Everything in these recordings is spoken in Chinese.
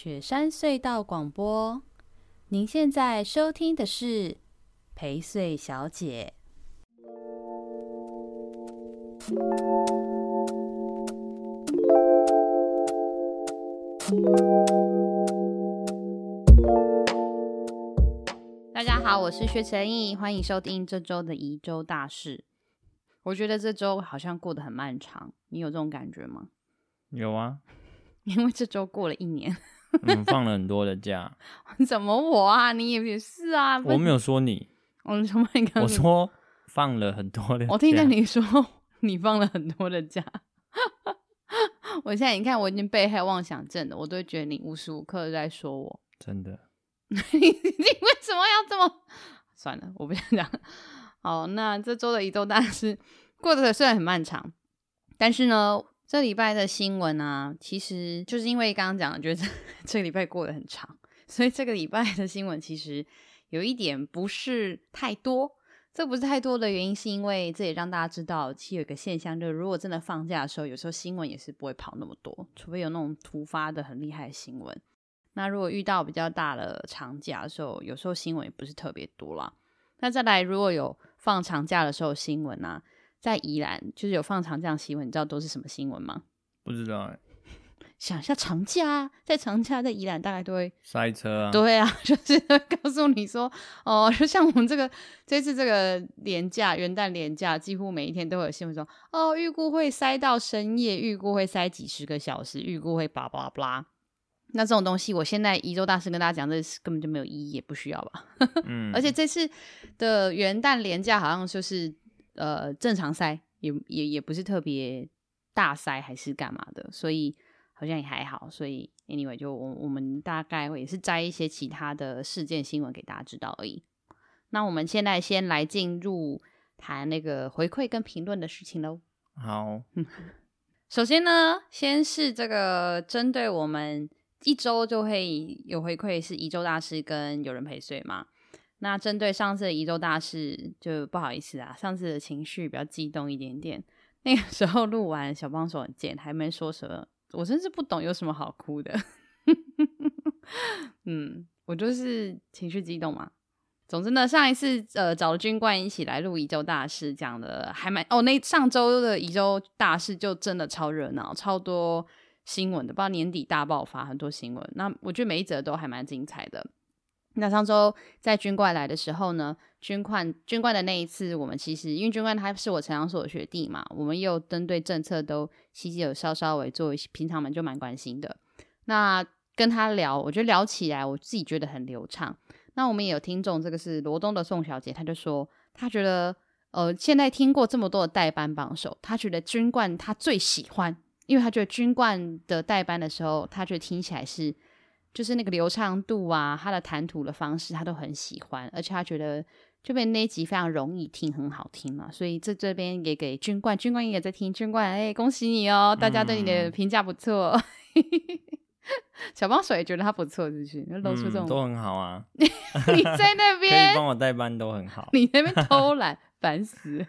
雪山隧道广播，您现在收听的是陪睡小姐。大家好，我是薛成义，欢迎收听这周的宜州大事。我觉得这周好像过得很漫长，你有这种感觉吗？有啊，因为这周过了一年。嗯，放了很多的假。怎么我啊？你也是啊？我没有说你。我什么？你我说放了很多的假。我听见你说你放了很多的假。我现在你看，我已经被害妄想症了，我都觉得你无时无刻在说我。真的？你你为什么要这么？算了，我不想讲。好，那这周的一周大事过得虽然很漫长，但是呢。这礼拜的新闻啊，其实就是因为刚刚讲的，觉得 这，这个礼拜过得很长，所以这个礼拜的新闻其实有一点不是太多。这不是太多的原因，是因为这也让大家知道，其实有一个现象，就是如果真的放假的时候，有时候新闻也是不会跑那么多，除非有那种突发的很厉害的新闻。那如果遇到比较大的长假的时候，有时候新闻也不是特别多啦。那再来，如果有放长假的时候新闻啊。在宜兰就是有放长假新闻，你知道都是什么新闻吗？不知道哎。想一下长假，在长假在宜兰大概都会塞车啊。对啊，就是告诉你说，哦，就像我们这个这次这个年假元旦年假，几乎每一天都有新闻说，哦，预估会塞到深夜，预估会塞几十个小时，预估会叭叭叭。那这种东西，我现在宜州大师跟大家讲，这根本就没有意义，也不需要吧。嗯。而且这次的元旦连假好像就是。呃，正常塞也也也不是特别大塞，还是干嘛的，所以好像也还好。所以 anyway，就我我们大概会也是摘一些其他的事件新闻给大家知道而已。那我们现在先来进入谈那个回馈跟评论的事情喽。好，首先呢，先是这个针对我们一周就会有回馈，是一周大师跟有人陪睡嘛。那针对上次的宜州大事，就不好意思啊，上次的情绪比较激动一点点。那个时候录完，小帮手很贱，还没说什么，我真是不懂有什么好哭的。嗯，我就是情绪激动嘛。总之呢，上一次呃找了军官一起来录宜州大事，讲的还蛮哦。那上周的宜州大事就真的超热闹，超多新闻的，不知道年底大爆发很多新闻。那我觉得每一则都还蛮精彩的。那上周在军官来的时候呢，军冠军冠的那一次，我们其实因为军官他是我成长所的学弟嘛，我们又针对政策都其实有稍稍微做一些，平常们就蛮关心的。那跟他聊，我觉得聊起来我自己觉得很流畅。那我们也有听众，这个是罗东的宋小姐，她就说她觉得呃，现在听过这么多的代班榜首，她觉得军冠她最喜欢，因为她觉得军冠的代班的时候，她觉得听起来是。就是那个流畅度啊，他的谈吐的方式，他都很喜欢，而且他觉得这边那一集非常容易听，很好听嘛，所以这这边也给军冠，军官也在听，军冠哎、欸，恭喜你哦，大家对你的评价不错，嗯、小帮手也觉得他不错，是不是？露出这种、嗯、都很好啊，你在那边 可以帮我代班都很好，你那边偷懒，烦死。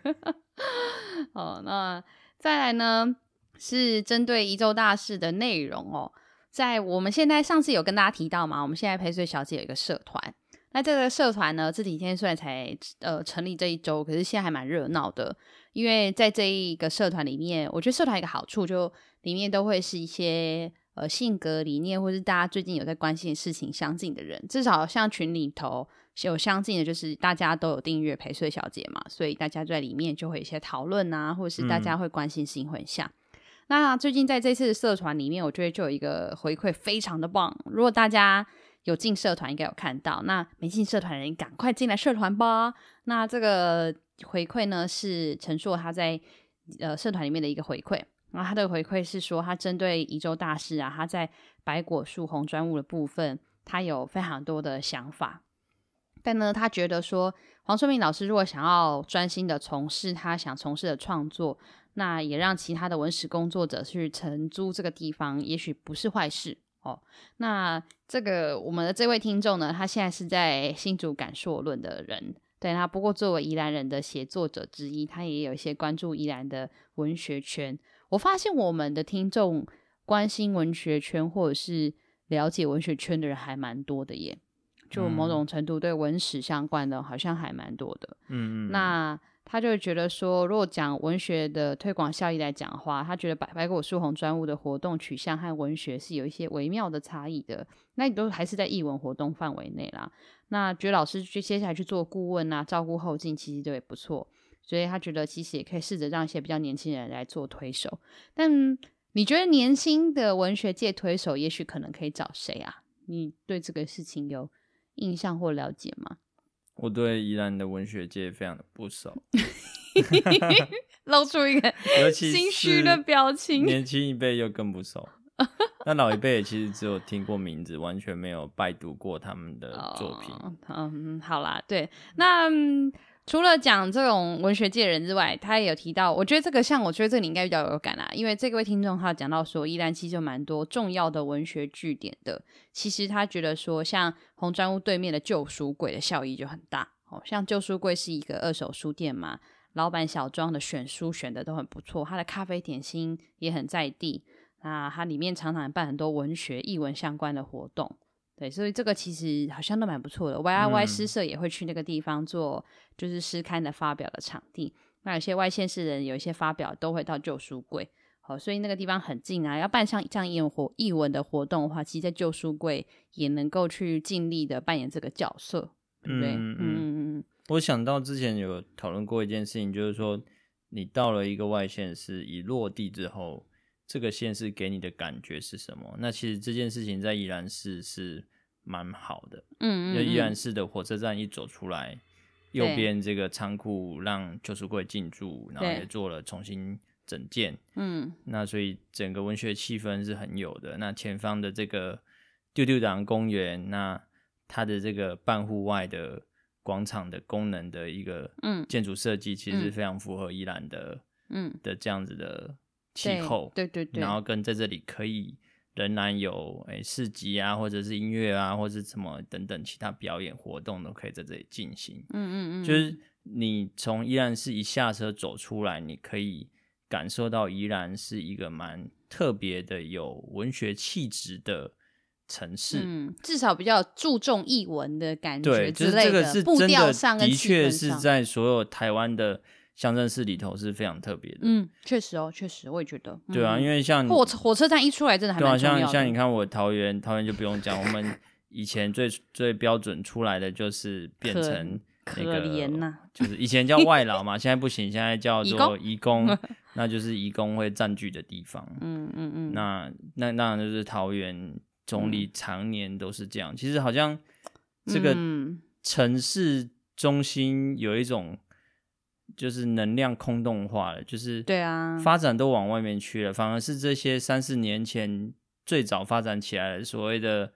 哦，那再来呢，是针对一周大事的内容哦。在我们现在上次有跟大家提到嘛，我们现在陪睡小姐有一个社团。那这个社团呢，这几天虽然才呃成立这一周，可是现在还蛮热闹的。因为在这一个社团里面，我觉得社团一个好处，就里面都会是一些呃性格理念，或是大家最近有在关心的事情相近的人。至少像群里头有相近的，就是大家都有订阅陪睡小姐嘛，所以大家在里面就会有一些讨论啊，或者是大家会关心事情很像。嗯那最近在这次社团里面，我觉得就有一个回馈非常的棒。如果大家有进社团，应该有看到。那没进社团的人，赶快进来社团吧。那这个回馈呢，是陈硕他在呃社团里面的一个回馈。然后他的回馈是说，他针对宜州大师啊，他在白果树红砖屋的部分，他有非常多的想法。但呢，他觉得说，黄春明老师如果想要专心的从事他想从事的创作。那也让其他的文史工作者去承租这个地方，也许不是坏事哦。那这个我们的这位听众呢，他现在是在新竹感硕论的人，对，他不过作为宜兰人的写作者之一，他也有一些关注宜兰的文学圈。我发现我们的听众关心文学圈或者是了解文学圈的人还蛮多的耶，就某种程度对文史相关的，好像还蛮多的。嗯嗯，那。他就会觉得说，如果讲文学的推广效益来讲的话，他觉得白白果书红专务的活动取向和文学是有一些微妙的差异的。那你都还是在译文活动范围内啦。那觉得老师去接下来去做顾问啊，照顾后进，其实都也不错。所以他觉得其实也可以试着让一些比较年轻人来做推手。但你觉得年轻的文学界推手，也许可能可以找谁啊？你对这个事情有印象或了解吗？我对宜兰的文学界非常的不熟，露出一个心虚的表情。年轻一辈又更不熟，那老一辈也其实只有听过名字，完全没有拜读过他们的作品。哦、嗯，好啦，对，那。除了讲这种文学界人之外，他也有提到，我觉得这个像，我觉得这个你应该比较有感啦，因为这位听众他讲到说，宜兰其实就蛮多重要的文学据点的。其实他觉得说，像红砖屋对面的旧书柜的效益就很大，哦，像旧书柜是一个二手书店嘛，老板小庄的选书选的都很不错，他的咖啡点心也很在地，那它里面常常办很多文学、译文相关的活动。对，所以这个其实好像都蛮不错的。YIY 诗社也会去那个地方做，就是诗刊的发表的场地。那有些外县市人有一些发表都会到旧书柜，好，所以那个地方很近啊。要办像这样活艺文的活动的话，其实在旧书柜也能够去尽力的扮演这个角色，对不对？嗯嗯嗯。我想到之前有讨论过一件事情，就是说你到了一个外县市，一落地之后。这个县市给你的感觉是什么？那其实这件事情在宜兰市是蛮好的，嗯，嗯，嗯，因为宜兰市的火车站一走出来，右边这个仓库让旧书柜进驻，然后也做了重新整建，嗯，那所以整个文学气氛是很有的。那前方的这个丢丢党公园，那它的这个半户外的广场的功能的一个建筑设计，其实是非常符合宜兰的，嗯，的这样子的。气候对，对对对，然后跟在这里可以仍然有诶市集啊，或者是音乐啊，或者是什么等等其他表演活动都可以在这里进行。嗯嗯嗯，就是你从依然是一下车走出来，你可以感受到依然是一个蛮特别的有文学气质的城市。嗯，至少比较注重译文的感觉对，就是这个是真的，的确是在所有台湾的。乡镇市里头是非常特别的，嗯，确实哦，确实，我也觉得，嗯、对啊，因为像火火车站一出来，真的还蛮的。对啊，像像你看我桃园，桃园就不用讲，我们以前最最标准出来的就是变成那个，可怜呐，就是以前叫外劳嘛，现在不行，现在叫做移工，那就是移工会占据的地方。嗯嗯嗯，那那当然就是桃园总理常年都是这样。嗯、其实好像这个城市中心有一种。就是能量空洞化了，就是对啊，发展都往外面去了，反而是这些三四年前最早发展起来的所谓的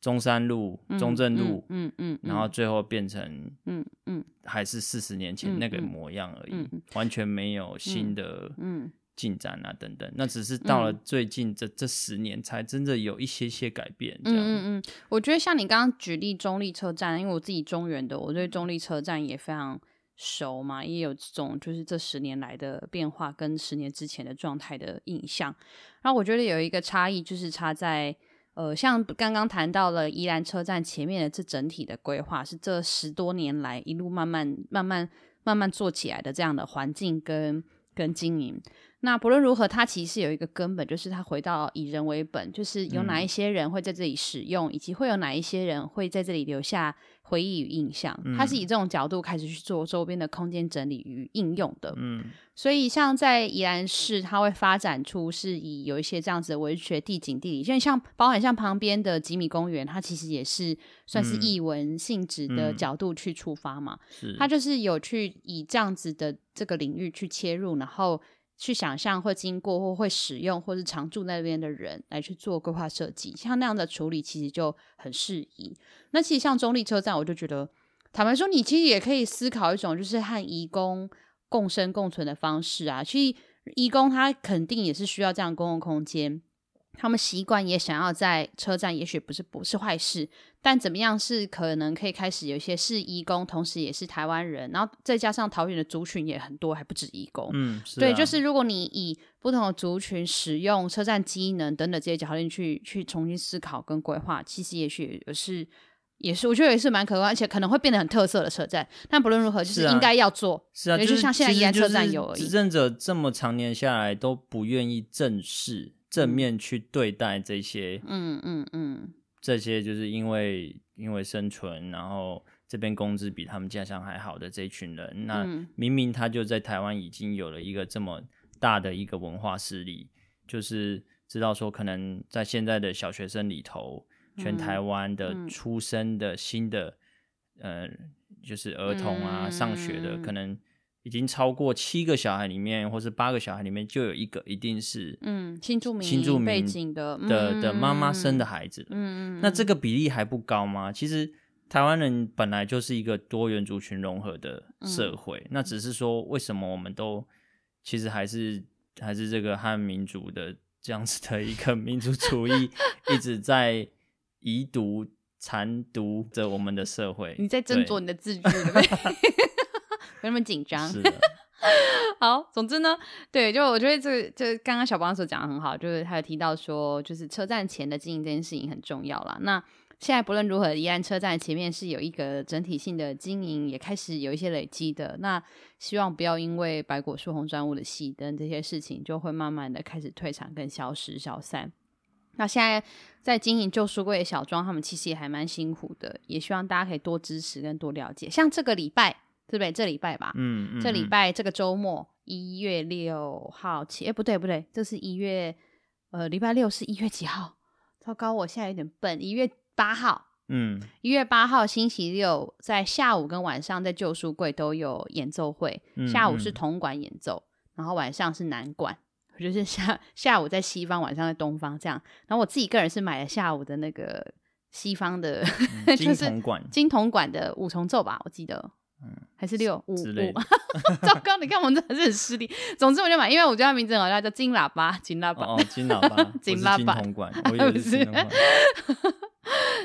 中山路、中正路，嗯嗯，然后最后变成嗯嗯，还是四十年前那个模样而已，完全没有新的嗯进展啊等等，那只是到了最近这这十年才真的有一些些改变。嗯嗯嗯，我觉得像你刚刚举例中立车站，因为我自己中原的，我对中立车站也非常。熟嘛，也有这种就是这十年来的变化跟十年之前的状态的印象。然后我觉得有一个差异，就是差在呃，像刚刚谈到了宜兰车站前面的这整体的规划，是这十多年来一路慢慢慢慢慢慢做起来的这样的环境跟跟经营。那不论如何，它其实有一个根本，就是它回到以人为本，就是有哪一些人会在这里使用，嗯、以及会有哪一些人会在这里留下回忆与印象。它是以这种角度开始去做周边的空间整理与应用的。嗯，所以像在宜兰市，它会发展出是以有一些这样子的文学地景地理，因为像包含像旁边的吉米公园，它其实也是算是艺文性质的角度去出发嘛。是、嗯，它就是有去以这样子的这个领域去切入，然后。去想象会经过或会使用或是常住那边的人来去做规划设计，像那样的处理其实就很适宜。那其实像中立车站，我就觉得，坦白说，你其实也可以思考一种就是和移工共生共存的方式啊。其实移工他肯定也是需要这样公共空间，他们习惯也想要在车站，也许不是不是坏事，但怎么样是可能可以开始有一些是义工，同时也是台湾人，然后再加上桃园的族群也很多，还不止义工。嗯，是啊、对，就是如果你以不同的族群使用车站机能等等这些角度去去重新思考跟规划，其实也许也是也是我觉得也是蛮可观，而且可能会变得很特色的车站。但不论如何，就是应该要做。是啊，就像现在宜兰车站有而已。执政者这么长年下来都不愿意正视。正面去对待这些，嗯嗯嗯，这些就是因为因为生存，然后这边工资比他们家乡还好的这一群人，那明明他就在台湾已经有了一个这么大的一个文化势力，就是知道说可能在现在的小学生里头，全台湾的出生的新的，呃，就是儿童啊，上学的可能。已经超过七个小孩里面，或是八个小孩里面，就有一个一定是嗯新住民新住民背景的的的妈妈生的孩子。嗯嗯，那这个比例还不高吗？其实台湾人本来就是一个多元族群融合的社会，嗯、那只是说为什么我们都其实还是还是这个汉民族的这样子的一个民族主义 一直在遗毒残毒着我们的社会。你在斟酌你的字句，那么紧张。是的。好，总之呢，对，就我觉得这个，就刚刚小帮手讲的很好，就是他有提到说，就是车站前的经营这件事情很重要啦。那现在不论如何，宜兰车站前面是有一个整体性的经营，也开始有一些累积的。那希望不要因为白果树红砖屋的熄灯这些事情，就会慢慢的开始退场跟消失消散。那现在在经营旧书柜小庄，他们其实也还蛮辛苦的，也希望大家可以多支持跟多了解。像这个礼拜。对不对？这礼拜吧，嗯，嗯，这礼拜这个周末，一月六号起，哎，不对不对，这是一月，呃，礼拜六是一月几号？糟糕，我现在有点笨，一月八号，嗯，一月八号星期六，在下午跟晚上在旧书柜都有演奏会，下午是铜管演奏，然后晚上是南管，就是下下午在西方，晚上在东方这样。然后我自己个人是买了下午的那个西方的，嗯、金铜管，金铜管的五重奏吧，我记得。嗯，还是六五五，糟糕！你看我们真的是很失礼。总之我就买，因为我觉得它名字很好笑，叫金喇叭，金喇叭，哦，金喇叭，金喇叭，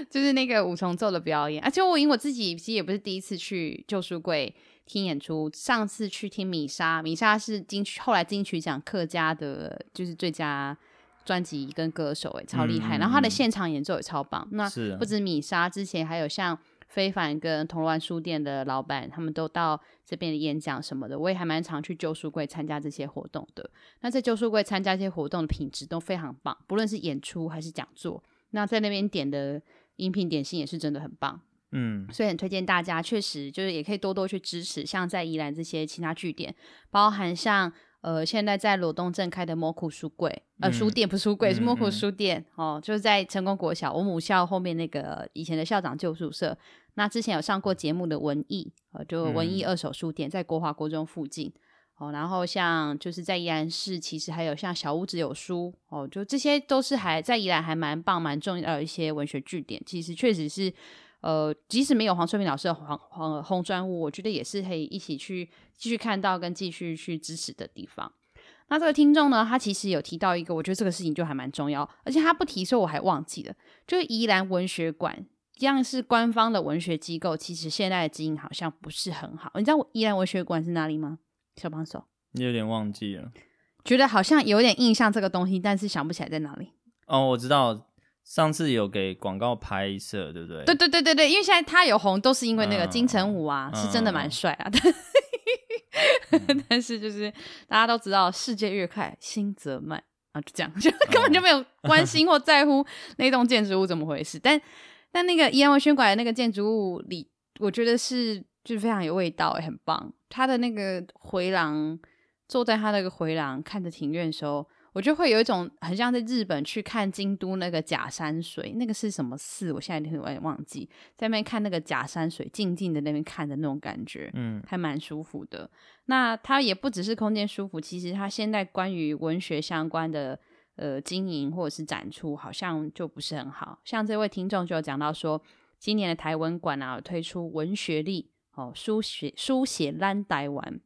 就是那个五重奏的表演。而且我因为我自己其实也不是第一次去旧书柜听演出，上次去听米莎，米莎是金曲，后来金曲奖客家的，就是最佳专辑跟歌手，哎，超厉害。然后他的现场演奏也超棒。那不止米莎，之前还有像。非凡跟铜锣湾书店的老板，他们都到这边的演讲什么的，我也还蛮常去旧书柜参加这些活动的。那在旧书柜参加这些活动的品质都非常棒，不论是演出还是讲座。那在那边点的饮品点心也是真的很棒，嗯，所以很推荐大家，确实就是也可以多多去支持，像在宜兰这些其他据点，包含像。呃，现在在罗东镇开的莫库书柜，呃，书店不是书柜，嗯、是莫库书店、哦，就是在成功国小我母校后面那个以前的校长旧宿舍。那之前有上过节目的文艺，呃，就文艺二手书店，在国华国中附近哦。然后像就是在宜兰市，其实还有像小屋子有书哦，就这些都是还在宜兰还蛮棒蛮重要的一些文学据点。其实确实是。呃，即使没有黄春明老师的黄黄红砖屋，我觉得也是可以一起去继续看到跟继续去支持的地方。那这个听众呢，他其实有提到一个，我觉得这个事情就还蛮重要，而且他不提说我还忘记了，就是宜兰文学馆一样是官方的文学机构，其实现在的经营好像不是很好。你知道宜兰文学馆是哪里吗？小帮手，你有点忘记了，觉得好像有点印象这个东西，但是想不起来在哪里。哦，我知道。上次有给广告拍摄，对不对？对对对对对，因为现在他有红，都是因为那个金城武啊，嗯、是真的蛮帅啊。嗯、但是就是大家都知道，世界越快，心则慢啊，就这样，就根本就没有关心或在乎那栋建筑物怎么回事。但但那个宜兰文学馆的那个建筑物里，我觉得是就是非常有味道，很棒。它的那个回廊，坐在他那个回廊看着庭院的时候。我就会有一种很像在日本去看京都那个假山水，那个是什么寺？我现在有点忘记，在那边看那个假山水，静静的那边看的那种感觉，嗯，还蛮舒服的。那它也不只是空间舒服，其实它现在关于文学相关的呃经营或者是展出，好像就不是很好。像这位听众就有讲到说，今年的台文馆啊，推出文学力哦，书写书写咱台湾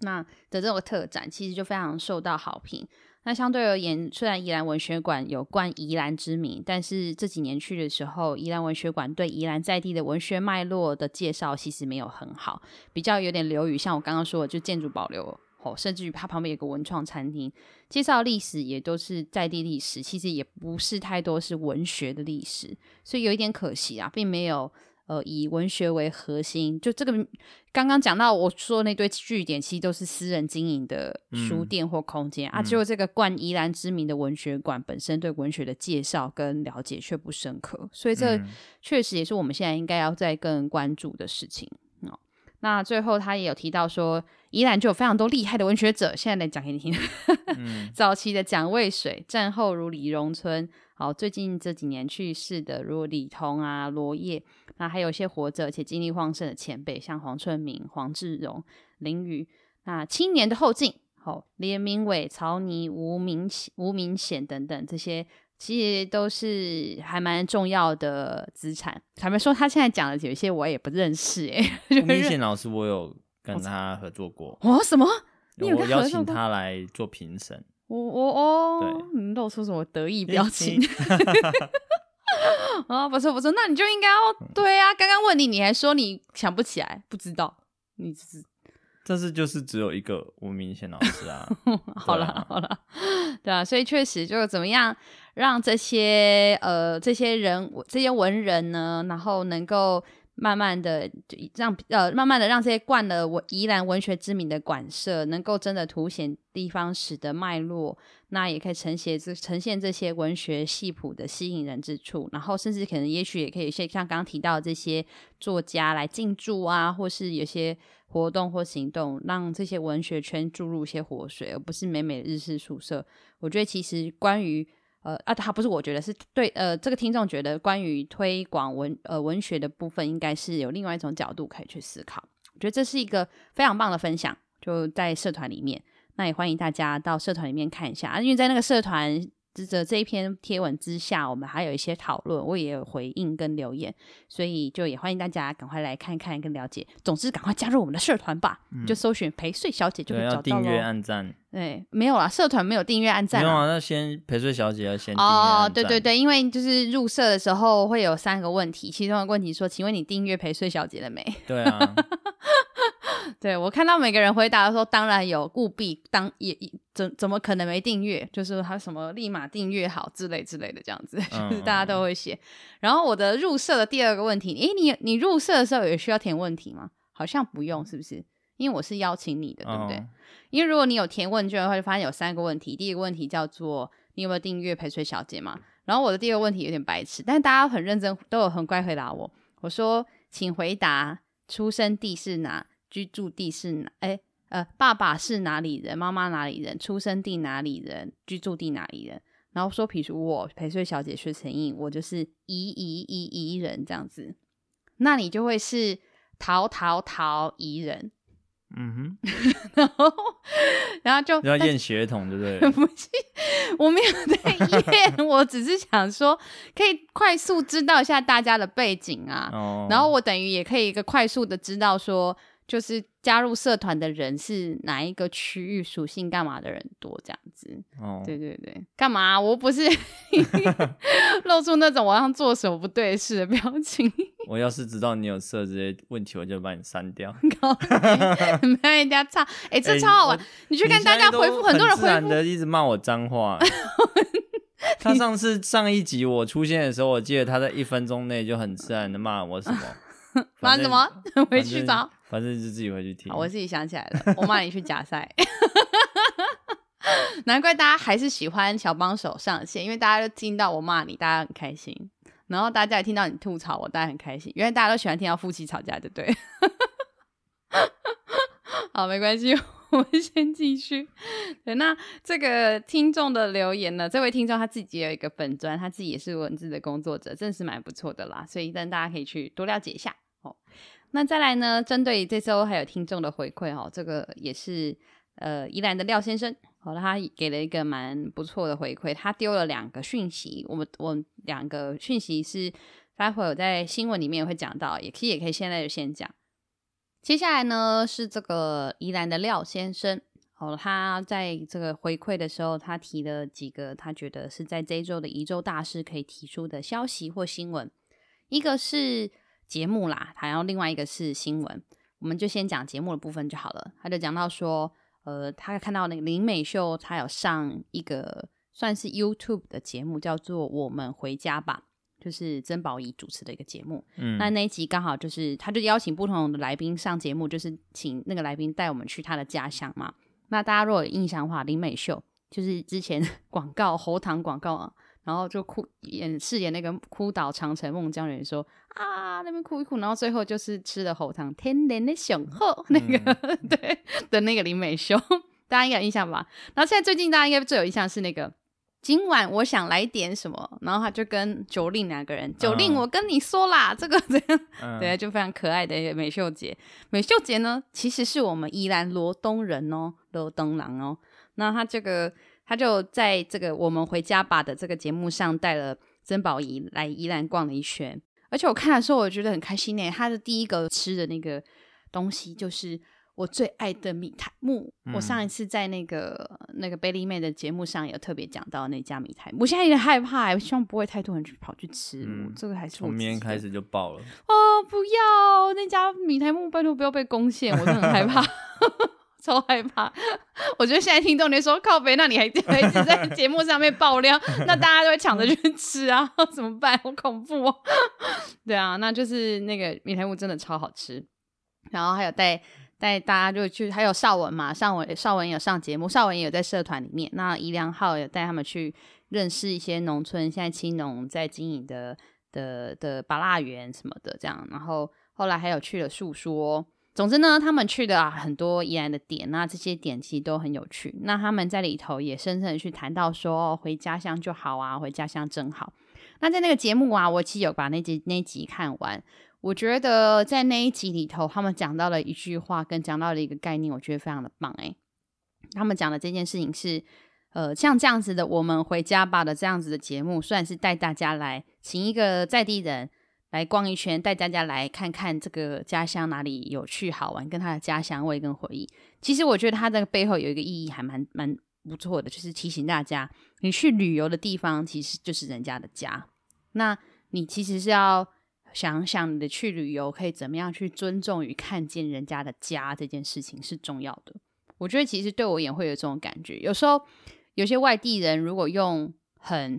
那的这种特展，其实就非常受到好评。那相对而言，虽然宜兰文学馆有冠宜兰之名，但是这几年去的时候，宜兰文学馆对宜兰在地的文学脉络的介绍其实没有很好，比较有点流于像我刚刚说的，就建筑保留哦，甚至于它旁边有个文创餐厅，介绍历史也都是在地历史，其实也不是太多是文学的历史，所以有一点可惜啊，并没有。呃，以文学为核心，就这个刚刚讲到我说那堆据点，其实都是私人经营的书店或空间、嗯、啊。只有这个冠宜兰知名的文学馆本身对文学的介绍跟了解却不深刻，所以这确实也是我们现在应该要再更关注的事情哦。那最后他也有提到说，宜兰就有非常多厉害的文学者，现在来讲给你听。嗯、早期的蒋渭水，战后如李荣春。好，最近这几年去世的，如李彤啊、罗叶，那还有一些活着且精力旺盛的前辈，像黄春明、黄志荣、林语。那青年的后进，好，连明伟、曹尼、吴明吴明显等等，这些其实都是还蛮重要的资产。坦白说，他现在讲的有一些我也不认识、欸。哎，吴明显老师，我有 跟他合作过。哦，什么？你有我邀请他来做评审。我我哦，你露出什么得意表情？啊，不错不错，那你就应该要对啊。刚刚问你，你还说你想不起来，不知道，你只是，这是就是只有一个吴明显老师啊。好了、啊、好了，对啊，所以确实就是怎么样让这些呃这些人这些文人呢，然后能够。慢慢的，就让呃，慢慢的让这些冠了文宜兰文学之名的馆舍，能够真的凸显地方史的脉络，那也可以呈现这呈现这些文学系谱的吸引人之处，然后甚至可能也许也可以像像刚刚提到的这些作家来进驻啊，或是有些活动或行动，让这些文学圈注入一些活水，而不是美美日式宿舍。我觉得其实关于。呃啊，他不是我觉得是对，呃，这个听众觉得关于推广文呃文学的部分，应该是有另外一种角度可以去思考。我觉得这是一个非常棒的分享，就在社团里面，那也欢迎大家到社团里面看一下啊，因为在那个社团。这这一篇贴文之下，我们还有一些讨论，我也有回应跟留言，所以就也欢迎大家赶快来看看跟了解。总之，赶快加入我们的社团吧，嗯、就搜寻陪睡小姐就可以找到。订阅按赞。对，没有啦，社团没有订阅按赞。没有啊，那先陪睡小姐要先哦，对对对，因为就是入社的时候会有三个问题，其中的问题说，请问你订阅陪睡小姐了没？对啊。对，我看到每个人回答的时候，当然有务必当也怎怎么可能没订阅？就是他什么立马订阅好之类之类的这样子，嗯、就是大家都会写。然后我的入社的第二个问题，诶，你你入社的时候也需要填问题吗？好像不用，是不是？因为我是邀请你的，对不对？哦、因为如果你有填问卷的话，就发现有三个问题。第一个问题叫做你有没有订阅陪睡小姐嘛？然后我的第二个问题有点白痴，但是大家很认真，都有很乖回答我。我说，请回答出生地是哪？居住地是哪？哎，呃，爸爸是哪里人？妈妈哪里人？出生地哪里人？居住地哪里人？然后说，比如我陪睡小姐薛成印，我就是宜宜宜宜人这样子，那你就会是陶陶陶宜人。嗯哼，然后然后就要验血统，对不对？不是，我没有在验，我只是想说，可以快速知道一下大家的背景啊。哦，然后我等于也可以一个快速的知道说。就是加入社团的人是哪一个区域属性干嘛的人多这样子？哦，对对对，干嘛？我不是 露出那种我要做什么不对事的表情。我要是知道你有设这些问题，我就把你删掉。没人家差，哎、欸，这超好玩。欸、你去看大家回复，很多人回复的一直骂我脏话。他上次上一集我出现的时候，我记得他在一分钟内就很自然的骂我什么？骂什么？回去找。反正就自己回去听。我自己想起来了，我骂你去假赛。难怪大家还是喜欢小帮手上线，因为大家都听到我骂你，大家很开心。然后大家也听到你吐槽我，大家很开心。因为大家都喜欢听到夫妻吵架，对不对？好，没关系，我们先继续。对，那这个听众的留言呢？这位听众他自己也有一个本专，他自己也是文字的工作者，真的是蛮不错的啦。所以，但大家可以去多了解一下哦。那再来呢？针对这周还有听众的回馈哈，这个也是呃宜兰的廖先生，好了，他给了一个蛮不错的回馈，他丢了两个讯息，我们我们两个讯息是待会有在新闻里面会讲到，也可以也可以现在就先讲。接下来呢是这个宜兰的廖先生，好哦，他在这个回馈的时候，他提了几个他觉得是在这一周的宜周大事可以提出的消息或新闻，一个是节目啦，还有另外一个是新闻。我们就先讲节目的部分就好了。他就讲到说，呃，他看到那个林美秀，她有上一个算是 YouTube 的节目，叫做《我们回家吧》。就是曾宝仪主持的一个节目，嗯，那那一集刚好就是，他就邀请不同的来宾上节目，就是请那个来宾带我们去他的家乡嘛。那大家如果有印象的话，林美秀就是之前 广告喉糖广告啊，然后就哭演饰演那个哭倒长城孟姜女说啊那边哭一哭，然后最后就是吃了喉糖天然的雄厚那个、嗯、对的那个林美秀，大家应该有印象吧？然后现在最近大家应该最有印象是那个。今晚我想来点什么，然后他就跟九令两个人，九令我跟你说啦，嗯、这个这样，嗯、对，就非常可爱的美秀姐。美秀姐呢，其实是我们宜兰罗东人哦，罗东人哦。那他这个，他就在这个我们回家吧的这个节目上带了曾宝仪来宜兰逛了一圈，而且我看的时候我觉得很开心呢。他的第一个吃的那个东西就是。我最爱的米苔木，嗯、我上一次在那个那个贝利妹的节目上有特别讲到那家米苔目，我现在有点害怕，我希望不会太多人去跑去吃。嗯、这个还是从明天开始就爆了哦！不要那家米苔木，拜托不要被攻陷，我真的很害怕，超害怕。我觉得现在听众你说靠北，那你还 还一直在 节目上面爆料，那大家都会抢着去吃啊，怎么办？好恐怖哦！对啊，那就是那个米苔目真的超好吃，然后还有带。带大家就去，还有绍文嘛，绍文绍文有上节目，绍文也有在社团里面。那宜良浩有带他们去认识一些农村，现在青农在经营的的的芭辣园什么的这样。然后后来还有去了述说，总之呢，他们去的啊很多宜兰的点，那这些点其实都很有趣。那他们在里头也深深的去谈到说，回家乡就好啊，回家乡真好。那在那个节目啊，我其实有把那集那集看完。我觉得在那一集里头，他们讲到了一句话，跟讲到了一个概念，我觉得非常的棒诶。他们讲的这件事情是，呃，像这样子的，我们回家吧的这样子的节目，虽然是带大家来请一个在地人来逛一圈，带大家来看看这个家乡哪里有趣好玩，跟他的家乡味跟回忆。其实我觉得他这个背后有一个意义，还蛮蛮不错的，就是提醒大家，你去旅游的地方其实就是人家的家，那你其实是要。想想你的去旅游可以怎么样去尊重与看见人家的家这件事情是重要的。我觉得其实对我也会有这种感觉。有时候有些外地人如果用很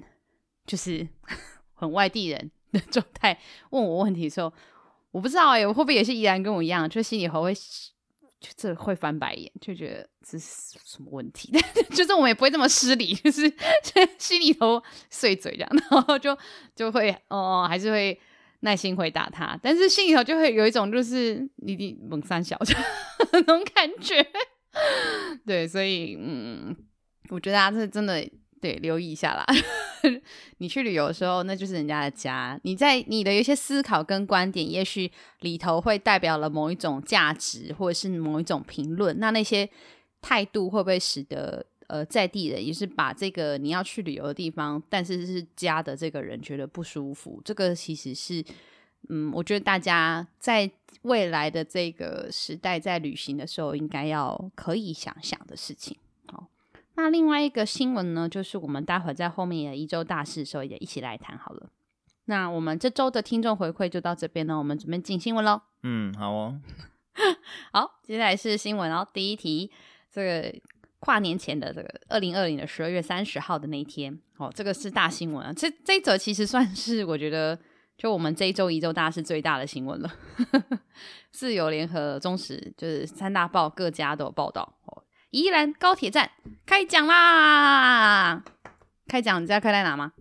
就是 很外地人的状态问我问题的时候，我不知道哎、欸，我会不会也是依然跟我一样，就心里头会就这会翻白眼，就觉得这是什么问题？就是我们也不会这么失礼，就是 心里头碎嘴这样，然后就就会哦，还是会。耐心回答他，但是心里头就会有一种就是你的猛三小那种感觉，对，所以嗯，我觉得大家是真的对留意一下啦。你去旅游的时候，那就是人家的家，你在你的一些思考跟观点，也许里头会代表了某一种价值，或者是某一种评论，那那些态度会不会使得？呃，在地人也是把这个你要去旅游的地方，但是是家的这个人觉得不舒服。这个其实是，嗯，我觉得大家在未来的这个时代，在旅行的时候，应该要可以想想的事情。好，那另外一个新闻呢，就是我们待会在后面的一周大事的时候也一起来谈好了。那我们这周的听众回馈就到这边呢，我们准备进新闻喽。嗯，好哦。好，接下来是新闻哦。第一题，这个。跨年前的这个二零二零的十二月三十号的那一天，哦，这个是大新闻啊！这这一则其实算是我觉得，就我们这一周一周大事最大的新闻了。自由联合、中时，就是三大报各家都有报道。哦，宜兰高铁站开讲啦！开讲，你知道开在哪吗？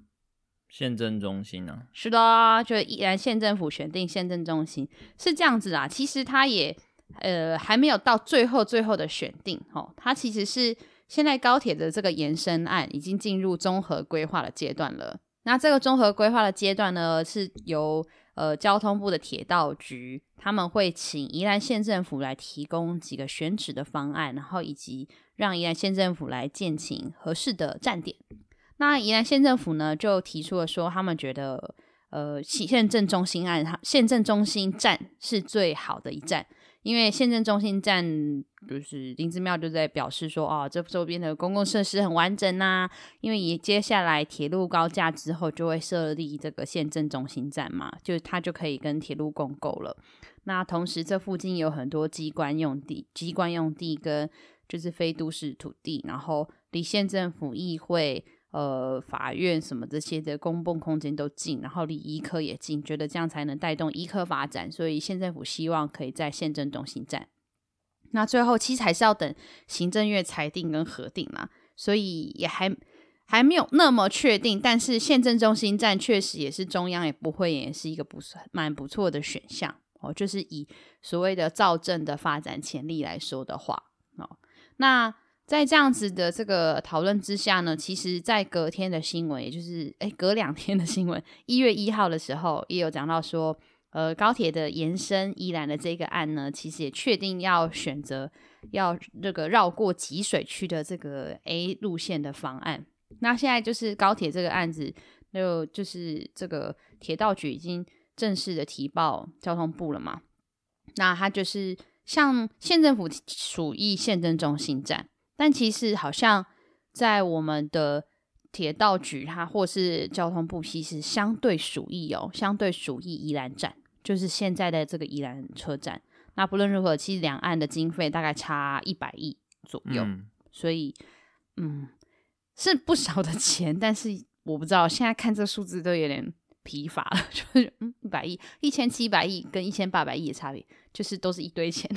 县政中心啊。是的，就宜兰县政府选定县政中心是这样子啊。其实它也。呃，还没有到最后最后的选定哦。它其实是现在高铁的这个延伸案已经进入综合规划的阶段了。那这个综合规划的阶段呢，是由呃交通部的铁道局他们会请宜兰县政府来提供几个选址的方案，然后以及让宜兰县政府来建请合适的站点。那宜兰县政府呢就提出了说，他们觉得呃县政中心案，县政中心站是最好的一站。因为县政中心站就是林姿妙就在表示说，哦，这周边的公共设施很完整呐、啊，因为也接下来铁路高架之后就会设立这个县政中心站嘛，就它就可以跟铁路共构了。那同时这附近有很多机关用地、机关用地跟就是非都市土地，然后离县政府、议会。呃，法院什么这些的公共空间都近，然后离医科也近，觉得这样才能带动医科发展，所以县政府希望可以在县政中心站。那最后其实还是要等行政院裁定跟核定嘛，所以也还还没有那么确定。但是县政中心站确实也是中央也不会，也是一个不算蛮不错的选项哦。就是以所谓的造镇的发展潜力来说的话哦，那。在这样子的这个讨论之下呢，其实，在隔天的新闻，也就是诶隔两 天的新闻，一月一号的时候，也有讲到说，呃，高铁的延伸宜兰的这个案呢，其实也确定要选择要这个绕过集水区的这个 A 路线的方案。那现在就是高铁这个案子，就就是这个铁道局已经正式的提报交通部了嘛。那它就是向县政府属意县政中心站。但其实好像在我们的铁道局，它或是交通部，其实相对属意哦，相对属意宜兰站，就是现在的这个宜兰车站。那不论如何，其实两岸的经费大概差一百亿左右，嗯、所以嗯是不少的 钱。但是我不知道现在看这个数字都有点疲乏了，就是嗯一百亿、一千七百亿跟一千八百亿的差别，就是都是一堆钱。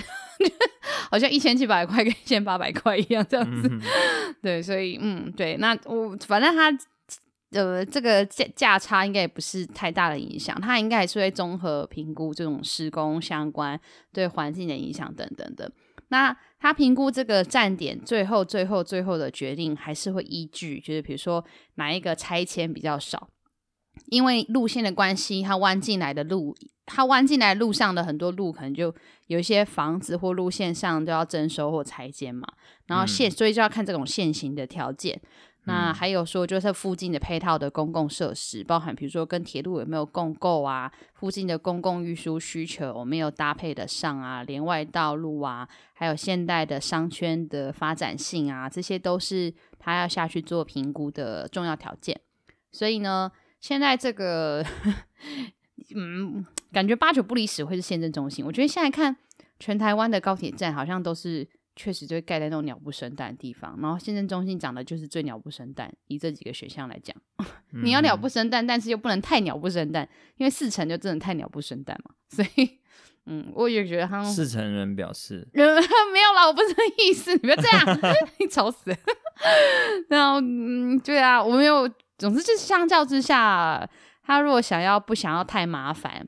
好像一千七百块跟一千八百块一样这样子，嗯、对，所以嗯，对，那我反正他呃这个价价差应该也不是太大的影响，它应该还是会综合评估这种施工相关。对环境的影响等等的。那他评估这个站点，最后最后最后的决定还是会依据，就是比如说哪一个拆迁比较少，因为路线的关系，它弯进来的路。它弯进来路上的很多路，可能就有一些房子或路线上都要征收或拆迁嘛。然后现，所以就要看这种现行的条件。嗯、那还有说，就是附近的配套的公共设施，包含比如说跟铁路有没有共构啊，附近的公共运输需求有没有搭配得上啊，连外道路啊，还有现代的商圈的发展性啊，这些都是他要下去做评估的重要条件。所以呢，现在这个。嗯，感觉八九不离十会是县政中心。我觉得现在看全台湾的高铁站，好像都是确实就会盖在那种鸟不生蛋的地方。然后县政中心长得就是最鸟不生蛋。以这几个选项来讲，你要鸟不生蛋，但是又不能太鸟不生蛋，因为四成就真的太鸟不生蛋嘛。所以，嗯，我也觉得他四成人表示，没有啦，我不是意思，你不要这样，你吵死了。然后，嗯，对啊，我没有，总之就是相较之下。他如果想要不想要太麻烦，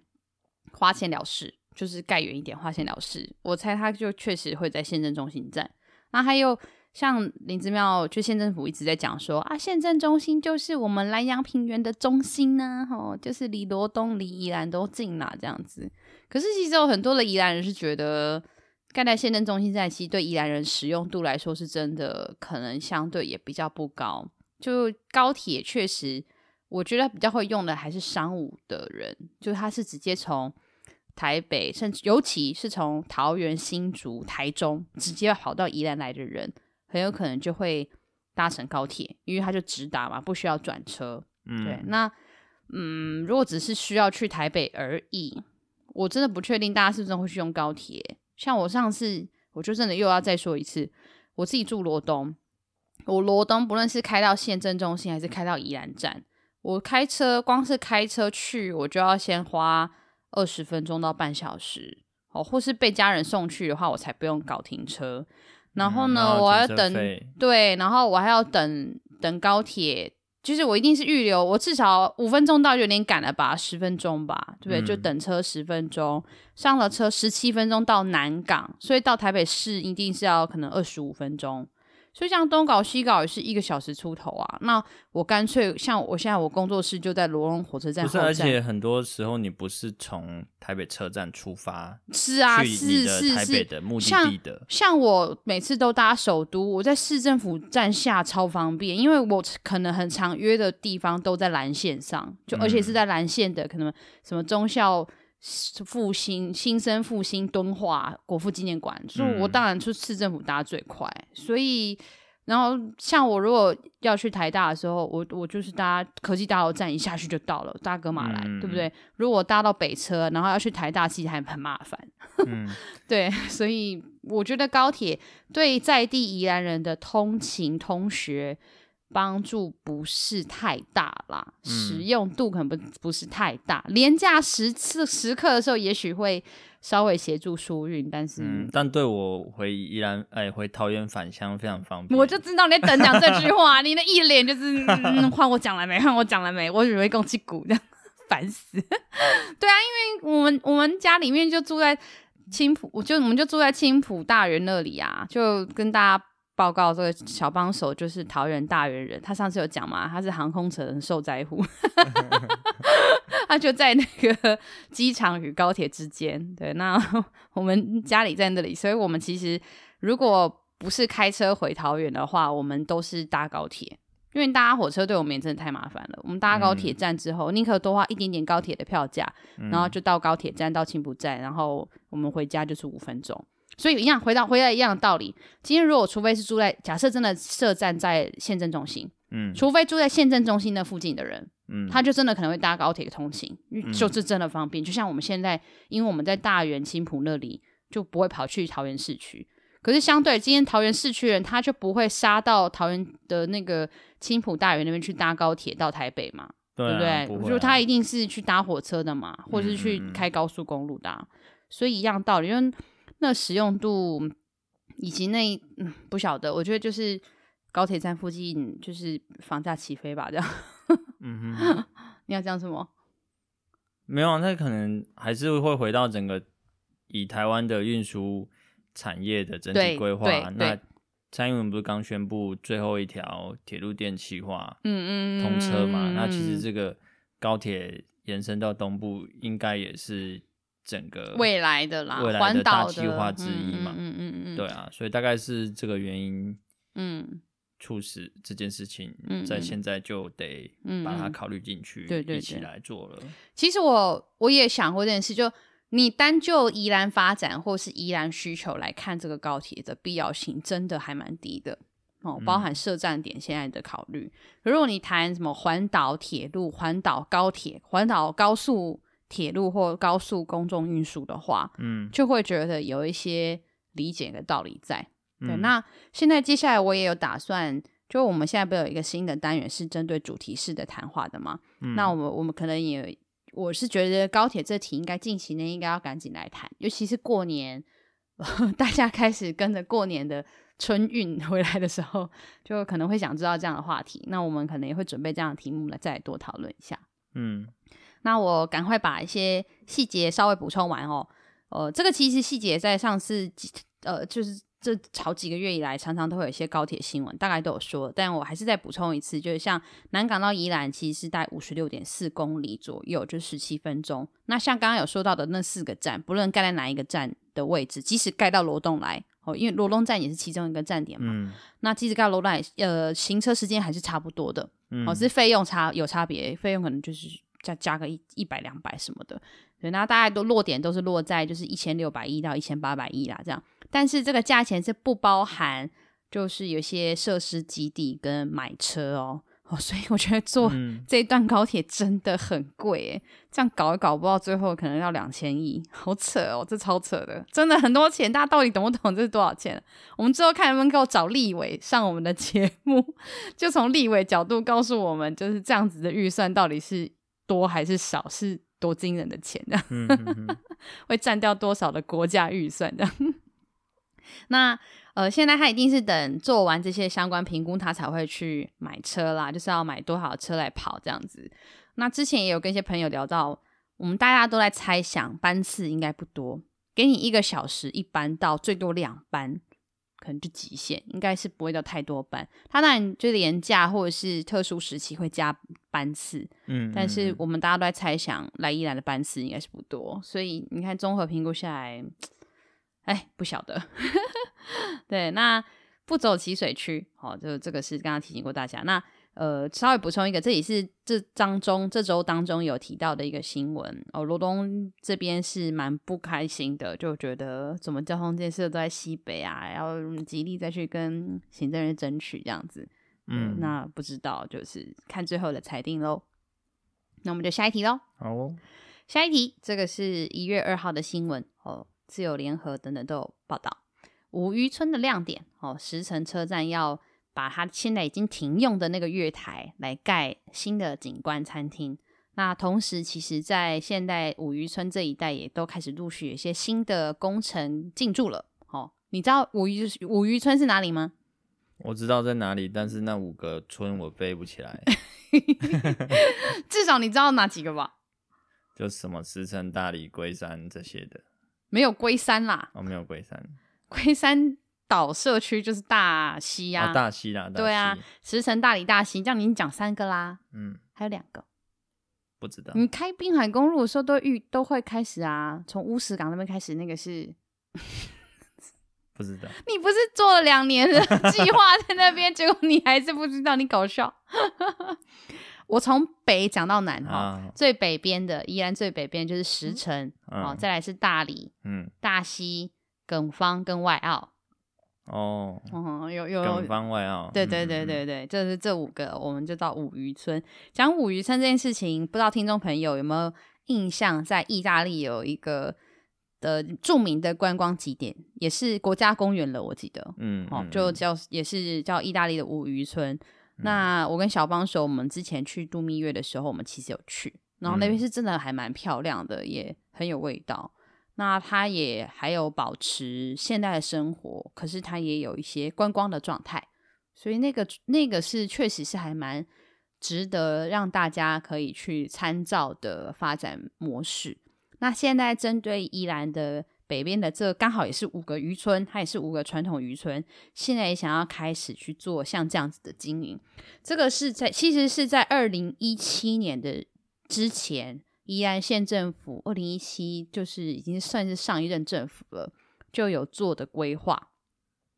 花钱了事，就是盖远一点，花钱了事。我猜他就确实会在县政中心站。那还有像林姿妙，就县政府一直在讲说啊，县政中心就是我们兰阳平原的中心呢，吼，就是离罗东、离宜兰都近啦，这样子。可是其实有很多的宜兰人是觉得盖在县政中心站，其实对宜兰人使用度来说是真的可能相对也比较不高。就高铁确实。我觉得比较会用的还是商务的人，就是他是直接从台北，甚至尤其是从桃园、新竹、台中直接跑到宜兰来的人，很有可能就会搭乘高铁，因为他就直达嘛，不需要转车。嗯，对。那嗯，如果只是需要去台北而已，我真的不确定大家是不是会去用高铁。像我上次，我就真的又要再说一次，我自己住罗东，我罗东不论是开到县政中心，还是开到宜兰站。我开车，光是开车去，我就要先花二十分钟到半小时哦，或是被家人送去的话，我才不用搞停车。然后呢，嗯、我还要等，对，然后我还要等等高铁，就是我一定是预留，我至少五分钟到就有点赶了吧，十分钟吧，对不对？嗯、就等车十分钟，上了车十七分钟到南港，所以到台北市一定是要可能二十五分钟。所以像东搞西搞也是一个小时出头啊，那我干脆像我现在我工作室就在罗东火车站站。不是，而且很多时候你不是从台北车站出发，是啊，是是台北的目的地的。像，像我每次都搭首都，我在市政府站下超方便，因为我可能很常约的地方都在蓝线上，就而且是在蓝线的，可能什么忠孝复兴、新生复兴、敦化、国父纪念馆，所以我当然去市政府搭最快。嗯、所以，然后像我如果要去台大的时候，我我就是搭科技大楼站一下去就到了，搭格马兰，嗯、对不对？如果搭到北车，然后要去台大，其实还很麻烦。嗯、对，所以我觉得高铁对在地宜兰人的通勤、通学。帮助不是太大啦，嗯、实用度可能不不是太大。廉价时次时刻的时候，也许会稍微协助疏运，但是、嗯，但对我回宜兰哎回桃园返乡非常方便。我就知道你等讲这句话，你那一脸就是换、嗯、我讲了没？换我讲了没？我以为共击鼓这样，烦死。对啊，因为我们我们家里面就住在青浦，我就我们就住在青浦大园那里啊，就跟大家。报告这个小帮手就是桃园大园人，他上次有讲嘛，他是航空城受灾户，他就在那个机场与高铁之间。对，那我们家里在那里，所以我们其实如果不是开车回桃园的话，我们都是搭高铁，因为搭火车对我们也真的太麻烦了。我们搭高铁站之后，宁可多花一点点高铁的票价，然后就到高铁站到青浦站，然后我们回家就是五分钟。所以一样，回到回来一样的道理。今天如果除非是住在假设真的设站在县政中心，嗯，除非住在县政中心那附近的人，嗯，他就真的可能会搭高铁通勤，嗯、就是真的方便。就像我们现在，因为我们在大园青浦那里，就不会跑去桃园市区。可是相对今天桃园市区人，他就不会杀到桃园的那个青浦大园那边去搭高铁到台北嘛，对，啊、对不对？不就他一定是去搭火车的嘛，或者是去开高速公路的，啊。嗯嗯，所以一样道理，因为。那使用度以及那嗯不晓得，我觉得就是高铁站附近就是房价起飞吧，这样。嗯哼，你要讲什么？没有啊，那可能还是会回到整个以台湾的运输产业的整体规划。那蔡英文不是刚宣布最后一条铁路电气化，嗯嗯，通车嘛？那其实这个高铁延伸到东部，应该也是。整个未来的啦，未来的大计划之一嘛，嗯嗯嗯，对啊，所以大概是这个原因，嗯，促使这件事情在现在就得把它考虑进去，对对，一起来做了。其实我我也想过这件事，就你单就宜兰发展或是宜兰需求来看，这个高铁的必要性真的还蛮低的。哦，包含设站点现在的考虑。如果你谈什么环岛铁路、环岛高铁、环岛高速。铁路或高速公众运输的话，嗯，就会觉得有一些理解的道理在。对，嗯、那现在接下来我也有打算，就我们现在不有一个新的单元是针对主题式的谈话的吗？嗯、那我们我们可能也，我是觉得高铁这题应该近期内应该要赶紧来谈，尤其是过年，大家开始跟着过年的春运回来的时候，就可能会想知道这样的话题。那我们可能也会准备这样的题目来再多讨论一下。嗯。那我赶快把一些细节稍微补充完哦。呃，这个其实细节在上次呃，就是这好几个月以来，常常都会有一些高铁新闻，大概都有说。但我还是再补充一次，就是像南港到宜兰，其实是在五十六点四公里左右，就十七分钟。那像刚刚有说到的那四个站，不论盖在哪一个站的位置，即使盖到罗东来哦，因为罗东站也是其中一个站点嘛。嗯、那即使盖到罗东来，呃，行车时间还是差不多的。嗯、哦，只是费用差有差别，费用可能就是。再加个一一百两百什么的，对，那大概都落点都是落在就是一千六百亿到一千八百亿啦，这样。但是这个价钱是不包含，就是有些设施基地跟买车哦，哦，所以我觉得坐这一段高铁真的很贵诶，这样搞一搞，不到最后可能要两千亿，好扯哦，这超扯的，真的很多钱，大家到底懂不懂这是多少钱？我们之后看能不能够找立委上我们的节目，就从立委角度告诉我们，就是这样子的预算到底是。多还是少，是多惊人的钱的，会占掉多少的国家预算的？那呃，现在他一定是等做完这些相关评估，他才会去买车啦，就是要买多少车来跑这样子。那之前也有跟一些朋友聊到，我们大家都在猜想班次应该不多，给你一个小时一班到最多两班。可能就极限，应该是不会到太多班。他当然就廉价或者是特殊时期会加班次，嗯，但是我们大家都在猜想来伊兰的班次应该是不多，所以你看综合评估下来，哎，不晓得。对，那不走起水区，好，就这个是刚刚提醒过大家。那呃，稍微补充一个，这也是这当中这周当中有提到的一个新闻哦。罗东这边是蛮不开心的，就觉得怎么交通建设都在西北啊，要极力再去跟行政院争取这样子。嗯，嗯，那不知道就是看最后的裁定喽。那我们就下一题喽。好哦，下一题，这个是一月二号的新闻哦，自由联合等等都有报道。五渔村的亮点哦，石城车站要。把它现在已经停用的那个月台来盖新的景观餐厅。那同时，其实，在现代五渔村这一带也都开始陆续有一些新的工程进驻了。哦，你知道五渔五渔村是哪里吗？我知道在哪里，但是那五个村我背不起来。至少你知道哪几个吧？就什么石城、大理、龟山这些的。没有龟山啦。哦，没有龟山。龟山。岛社区就是大溪呀、啊。哦，大溪啦，对啊，石城、大理、大溪，这样你讲三个啦，嗯，还有两个，不知道。你开滨海公路的时候都遇都会开始啊，从乌石港那边开始，那个是。不知道。你不是做了两年的计划在那边，结果你还是不知道，你搞笑。我从北讲到南哈、啊，最北边的宜兰最北边就是石城、嗯，哦，再来是大理，嗯，大溪、耿方跟外澳。哦，哦，有有有方外澳，对对对对对，就、嗯、是这五个，我们就到五渔村。讲五渔村这件事情，不知道听众朋友有没有印象？在意大利有一个的著名的观光景点，也是国家公园了，我记得，嗯，哦，就叫也是叫意大利的五渔村、嗯。那我跟小帮手，我们之前去度蜜月的时候，我们其实有去，然后那边是真的还蛮漂亮的，也很有味道。那它也还有保持现代的生活，可是它也有一些观光的状态，所以那个那个是确实是还蛮值得让大家可以去参照的发展模式。那现在针对宜兰的北边的这刚好也是五个渔村，它也是五个传统渔村，现在也想要开始去做像这样子的经营。这个是在其实是在二零一七年的之前。宜兰县政府二零一七就是已经算是上一任政府了，就有做的规划，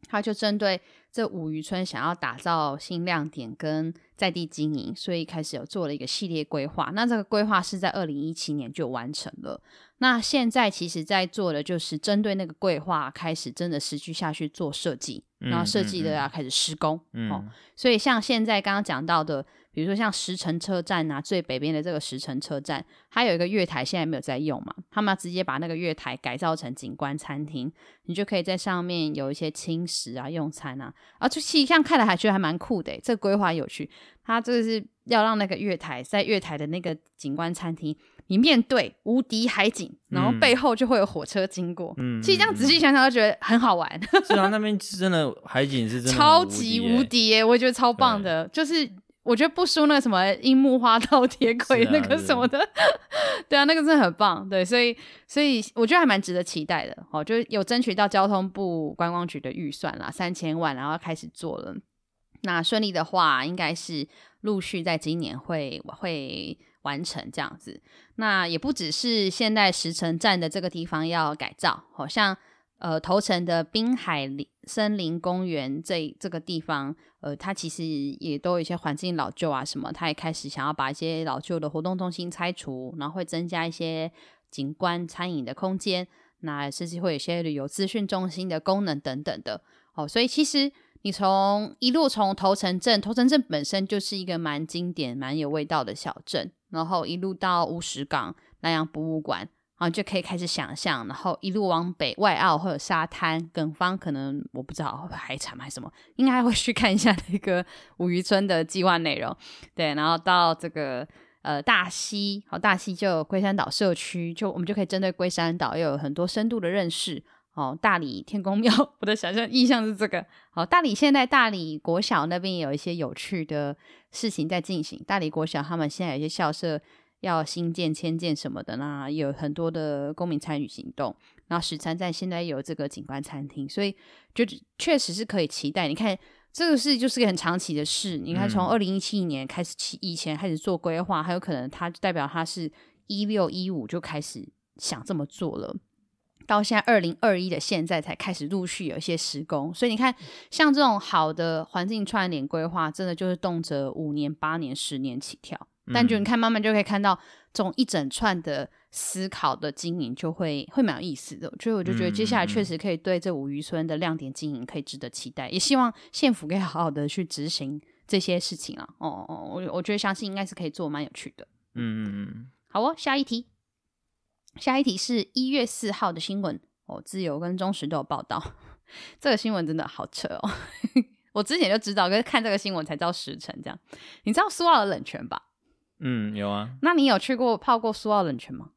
他就针对这五渔村想要打造新亮点跟在地经营，所以开始有做了一个系列规划。那这个规划是在二零一七年就完成了。那现在其实在做的就是针对那个规划开始真的实际下去做设计，然后设计的要开始施工。嗯，哦，所以像现在刚刚讲到的。比如说像石城车站啊，最北边的这个石城车站，它有一个月台，现在没有在用嘛，他们要直接把那个月台改造成景观餐厅，你就可以在上面有一些轻食啊、用餐啊，啊，就其实像看了还觉得还蛮酷的，这个规划有趣。它这个是要让那个月台在月台的那个景观餐厅，你面对无敌海景，然后背后就会有火车经过。嗯，其实这样仔细想想，就觉得很好玩。是啊，那边 真的海景是真的超级无敌耶，我觉得超棒的，就是。我觉得不输那个什么樱木花道铁轨那个什么的，啊 对啊，那个真的很棒，对，所以所以我觉得还蛮值得期待的，哦，就有争取到交通部观光局的预算啦，三千万，然后开始做了，那顺利的话，应该是陆续在今年会会完成这样子，那也不只是现在石城站的这个地方要改造，好像。呃，头城的滨海森林公园这这个地方，呃，它其实也都有一些环境老旧啊，什么，它也开始想要把一些老旧的活动中心拆除，然后会增加一些景观餐饮的空间，那甚至会有一些旅游资讯中心的功能等等的。哦，所以其实你从一路从头城镇，头城镇本身就是一个蛮经典、蛮有味道的小镇，然后一路到乌石港南洋博物馆。然后就可以开始想象，然后一路往北，外澳或者沙滩，耿方可能我不知道海产还是什么，应该会去看一下那个 五渔村的计划内容。对，然后到这个呃大溪，好，大溪就龟山岛社区，就我们就可以针对龟山岛有很多深度的认识。哦，大理天公庙，我的想象意象是这个。好，大理现在大理国小那边也有一些有趣的事情在进行。大理国小他们现在有一些校舍。要新建、迁建什么的呢？有很多的公民参与行动。然后石城站现在有这个景观餐厅，所以就确实是可以期待。你看，这个事就是个很长期的事。你看，从二零一七年开始起，以前开始做规划，还有可能它代表它是一六一五就开始想这么做了。到现在二零二一的现在才开始陆续有一些施工，所以你看，像这种好的环境串联规划，真的就是动辄五年、八年、十年起跳。但就你看，慢慢就可以看到这种一整串的思考的经营，就会会蛮有意思的。所以我就觉得接下来确实可以对这五渔村的亮点经营可以值得期待，也希望县府可以好好的去执行这些事情啊。哦哦，我我觉得相信应该是可以做蛮有趣的。嗯嗯嗯，好哦，下一题，下一题是一月四号的新闻哦，自由跟中时都有报道。这个新闻真的好扯哦，我之前就知道，可是看这个新闻才知道时辰这样。你知道苏澳的冷泉吧？嗯，有啊。那你有去过泡过苏澳冷泉吗？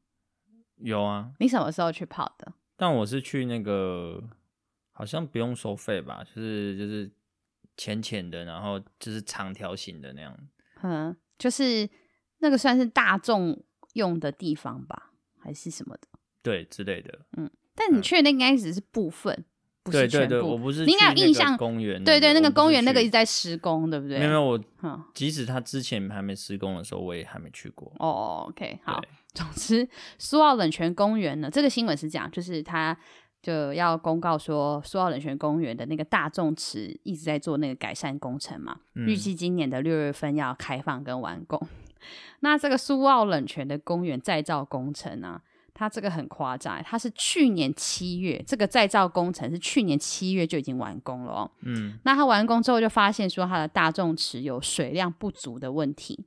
有啊。你什么时候去泡的？但我是去那个，好像不用收费吧，就是就是浅浅的，然后就是长条形的那样。嗯，就是那个算是大众用的地方吧，还是什么的？对，之类的。嗯，但你去的那应该只是部分。嗯不是全部，对对对，我不是你应该有印象公园，对对，那个公园那个一直在施工，对不对？没有没有，我即使他之前还没施工的时候，我也还没去过。哦，OK，好。总之，苏澳冷泉公园呢，这个新闻是讲，就是他就要公告说，苏澳冷泉公园的那个大众池一直在做那个改善工程嘛，预计今年的六月份要开放跟完工。那这个苏澳冷泉的公园再造工程呢？它这个很夸张，他是去年七月，这个再造工程是去年七月就已经完工了哦。嗯，那他完工之后就发现说他的大众池有水量不足的问题。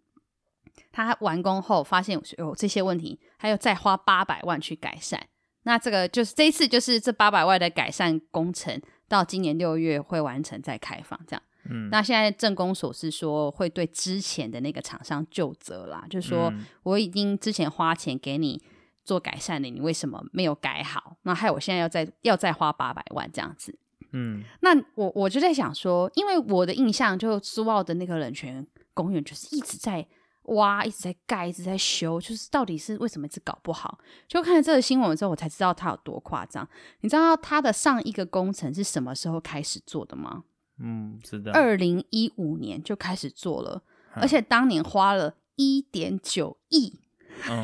他完工后发现有这些问题，还有再花八百万去改善。那这个就是这一次就是这八百万的改善工程，到今年六月会完成再开放这样。嗯，那现在政工所是说会对之前的那个厂商就责啦，就是说我已经之前花钱给你。做改善的，你为什么没有改好？那害我现在要再要再花八百万这样子。嗯，那我我就在想说，因为我的印象就苏澳的那个冷泉公园就是一直在挖，一直在盖，一直在修，就是到底是为什么一直搞不好？就看了这个新闻之后，我才知道它有多夸张。你知道它的上一个工程是什么时候开始做的吗？嗯，是的，二零一五年就开始做了，嗯，而且当年花了一点九亿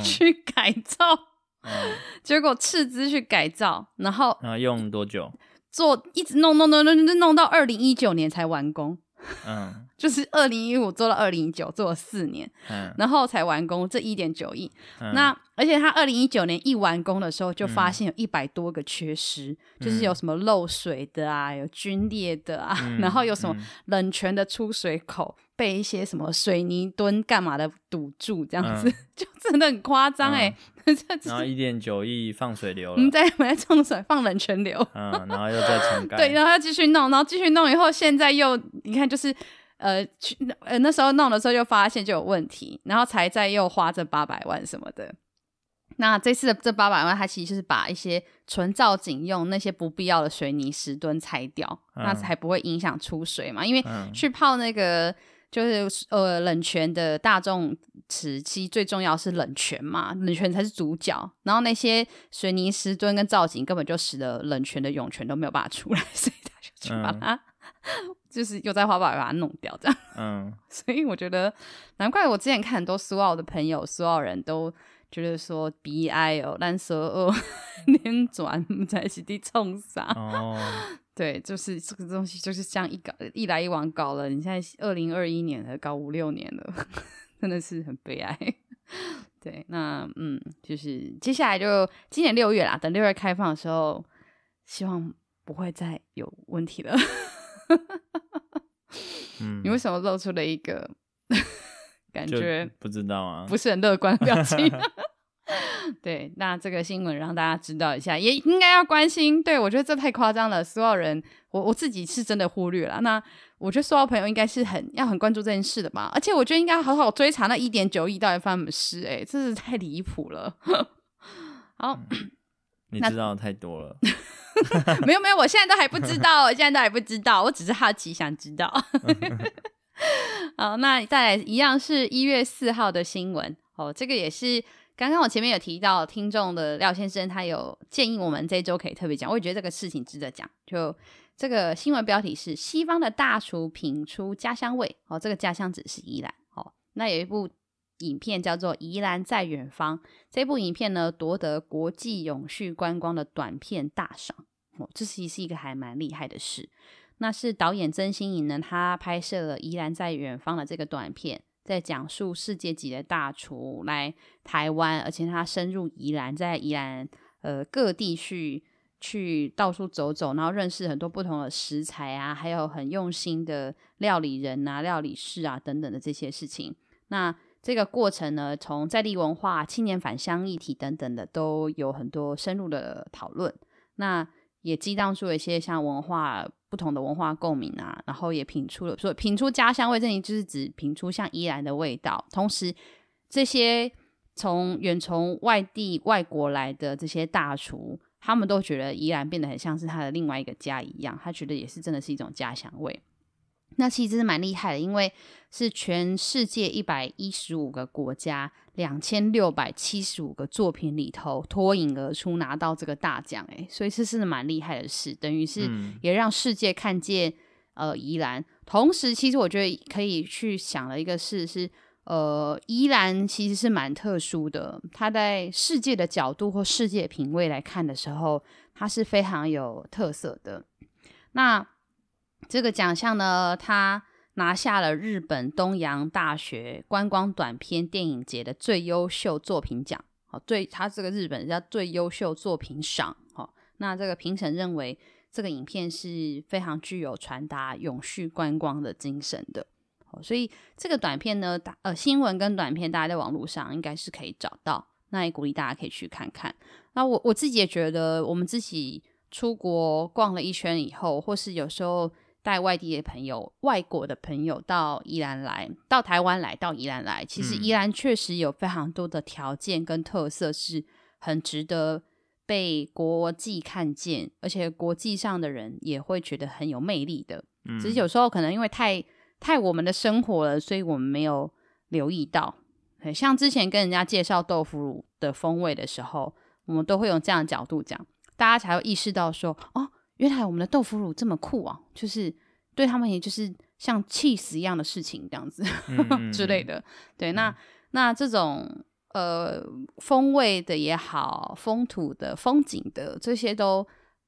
去改造。嗯，结果斥资去改造，然后然后用多久？做一直弄弄弄弄弄弄到二零一九年才完工。嗯，就是二零一五做到二零一九，做了四年，嗯，然后才完工。这一点九亿，嗯，那而且他二零一九年一完工的时候，就发现有一百多个缺失，嗯，就是有什么漏水的啊，有龟裂的啊，嗯，然后有什么冷泉的出水口。被一些什么水泥墩干嘛的堵住，这样子、嗯、就真的很夸张哎。然后一点九亿放水流了，我们在我们在冲水放冷泉流，嗯，然后又再重盖，对，然后要继续弄，然后继续弄以后，现在又你看就是呃去呃那时候弄的时候就发现就有问题，然后才再又花这八百万什么的。那这次的这八百万，它其实就是把一些纯造景用那些不必要的水泥石墩拆掉，嗯、那才不会影响出水嘛。因为去泡那个。就是呃冷泉的大众时期最重要是冷泉嘛，冷泉才是主角。然后那些水泥石墩跟造景根本就使得冷泉的涌泉都没有办法出来，所以他就去把它，嗯、就是又在花把把它弄掉这样。嗯，所以我觉得难怪我之前看很多苏澳的朋友，苏澳人都觉得说悲哀哦，难说 哦，连转在一起冲啥哦。对，就是这个东西就是这样一搞，一来一往搞了。你现在二零二一年了，搞五六年了，真的是很悲哀。对，那嗯，就是接下来就今年六月啦，等六月开放的时候，希望不会再有问题了。嗯，你为什么露出了一个感觉不知道啊，不是很乐观的表情？对，那这个新闻让大家知道一下，也应该要关心。对，我觉得这太夸张了，所有人，我我自己是真的忽略了。那我觉得所有朋友应该是很要很关注这件事的吧？而且我觉得应该好好追查那一点九亿到底发生什么事，哎，真是太离谱了。好，嗯，你知道太多了。没有没有，我现在都还不知道，我现在都还不知道，我只是好奇想知道。好，那再来一样是一月四号的新闻哦，这个也是。刚刚我前面有提到，听众的廖先生他有建议我们这周可以特别讲，我也觉得这个事情值得讲。就这个新闻标题是“西方的大厨品出家乡味”，哦，这个家乡只是宜兰。哦，那有一部影片叫做《宜兰在远方》。这部影片呢，夺得国际永续观光的短片大赏。哦，这其实是一个还蛮厉害的事。那是导演曾心颖呢，他拍摄了《宜兰在远方》的这个短片，在讲述世界级的大厨来台湾，而且他深入宜兰，在宜兰呃各地去。去到处走走，然后认识很多不同的食材啊，还有很用心的料理人啊、料理师啊等等的这些事情。那这个过程呢，从在地文化、青年返乡议题等等的，都有很多深入的讨论。那也激荡出了一些像文化不同的文化共鸣啊，然后也品出了说品出家乡味，这里就是指品出像宜兰的味道。同时，这些从远从外地外国来的这些大厨。他们都觉得宜兰变得很像是他的另外一个家一样，他觉得也是真的是一种家乡味。那其实是蛮厉害的，因为是全世界一百一十五个国家两千六百七十五个作品里头脱颖而出拿到这个大奖，诶，所以这是蛮厉害的事，等于是也让世界看见呃宜兰。同时，其实我觉得可以去想的一个事是。呃，宜兰其实是蛮特殊的，它在世界的角度或世界品味来看的时候，它是非常有特色的。那这个奖项呢，他拿下了日本东洋大学观光短片电影节的最优秀作品奖。哦，对，它这个日本叫最优秀作品赏。哦，那这个评审认为这个影片是非常具有传达永续观光的精神的。所以这个短片呢，大呃新闻跟短片，大家在网络上应该是可以找到，那也鼓励大家可以去看看。那我我自己也觉得，我们自己出国逛了一圈以后，或是有时候带外地的朋友、外国的朋友到宜兰来，到台湾来，到宜兰来，其实宜兰确实有非常多的条件跟特色，是很值得被国际看见，而且国际上的人也会觉得很有魅力的。只是有时候可能因为太太我们的生活了，所以我们没有留意到。像之前跟人家介绍豆腐乳的风味的时候，我们都会用这样的角度讲，大家才会意识到说，哦，原来我们的豆腐乳这么酷啊！就是对他们，也就是像起司一样的事情这样子 之类的。对，那那这种呃风味的也好，风土的、风景的这些都，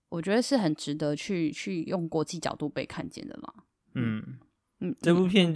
我觉得是很值得去去用国际角度被看见的嘛。嗯。这部片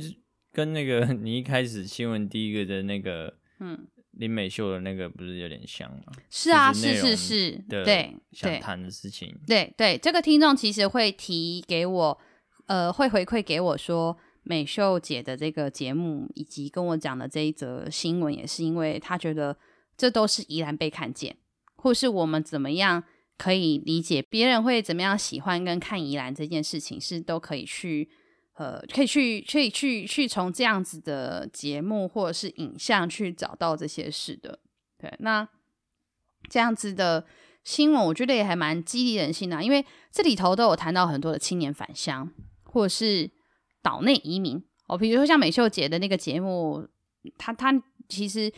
跟那个 你一开始新闻第一个的那个，嗯，林美秀的那个不是有点像吗？是啊，是是是，对，想谈的事情，对对，这个听众其实会提给我，呃，会回馈给我说，美秀姐的这个节目以及跟我讲的这一则新闻，也是因为他觉得这都是宜兰被看见，或是我们怎么样可以理解别人会怎么样喜欢跟看宜兰这件事情，是都可以去。呃，可以去，可以去，去从这样子的节目或者是影像去找到这些事的。对，那这样子的新闻，我觉得也还蛮激励人心的，因为这里头都有谈到很多的青年返乡或者是岛内移民哦，比如说像美秀姐的那个节目，她她其实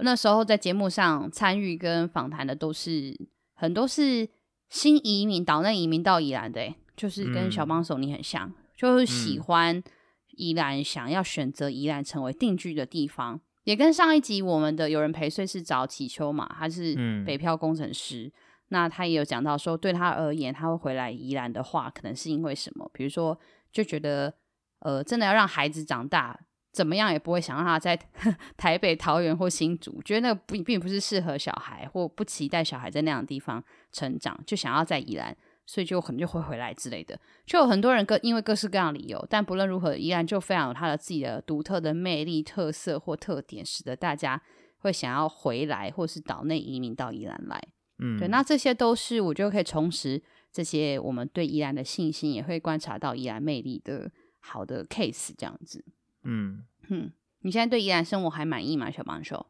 那时候在节目上参与跟访谈的都是很多是新移民岛内移民到宜兰的，就是跟小帮手你很像。嗯就是喜欢宜兰，想要选择宜兰成为定居的地方，嗯、也跟上一集我们的有人陪睡是找祈秋嘛，他是北漂工程师，嗯、那他也有讲到说，对他而言，他会回来宜兰的话，可能是因为什么？比如说，就觉得呃，真的要让孩子长大，怎么样也不会想让他在 台北、桃园或新竹，觉得那个不并不是适合小孩，或不期待小孩在那样的地方成长，就想要在宜兰。所以就可能就会回来之类的，就有很多人各因为各式各样的理由，但不论如何，宜兰就非常有它的自己的独特的魅力、特色或特点，使得大家会想要回来，或是岛内移民到宜兰来。嗯，对，那这些都是我觉得可以重拾这些我们对宜兰的信心，也会观察到宜兰魅力的好的 case 这样子。嗯嗯，你现在对宜兰生活还满意吗，小帮手？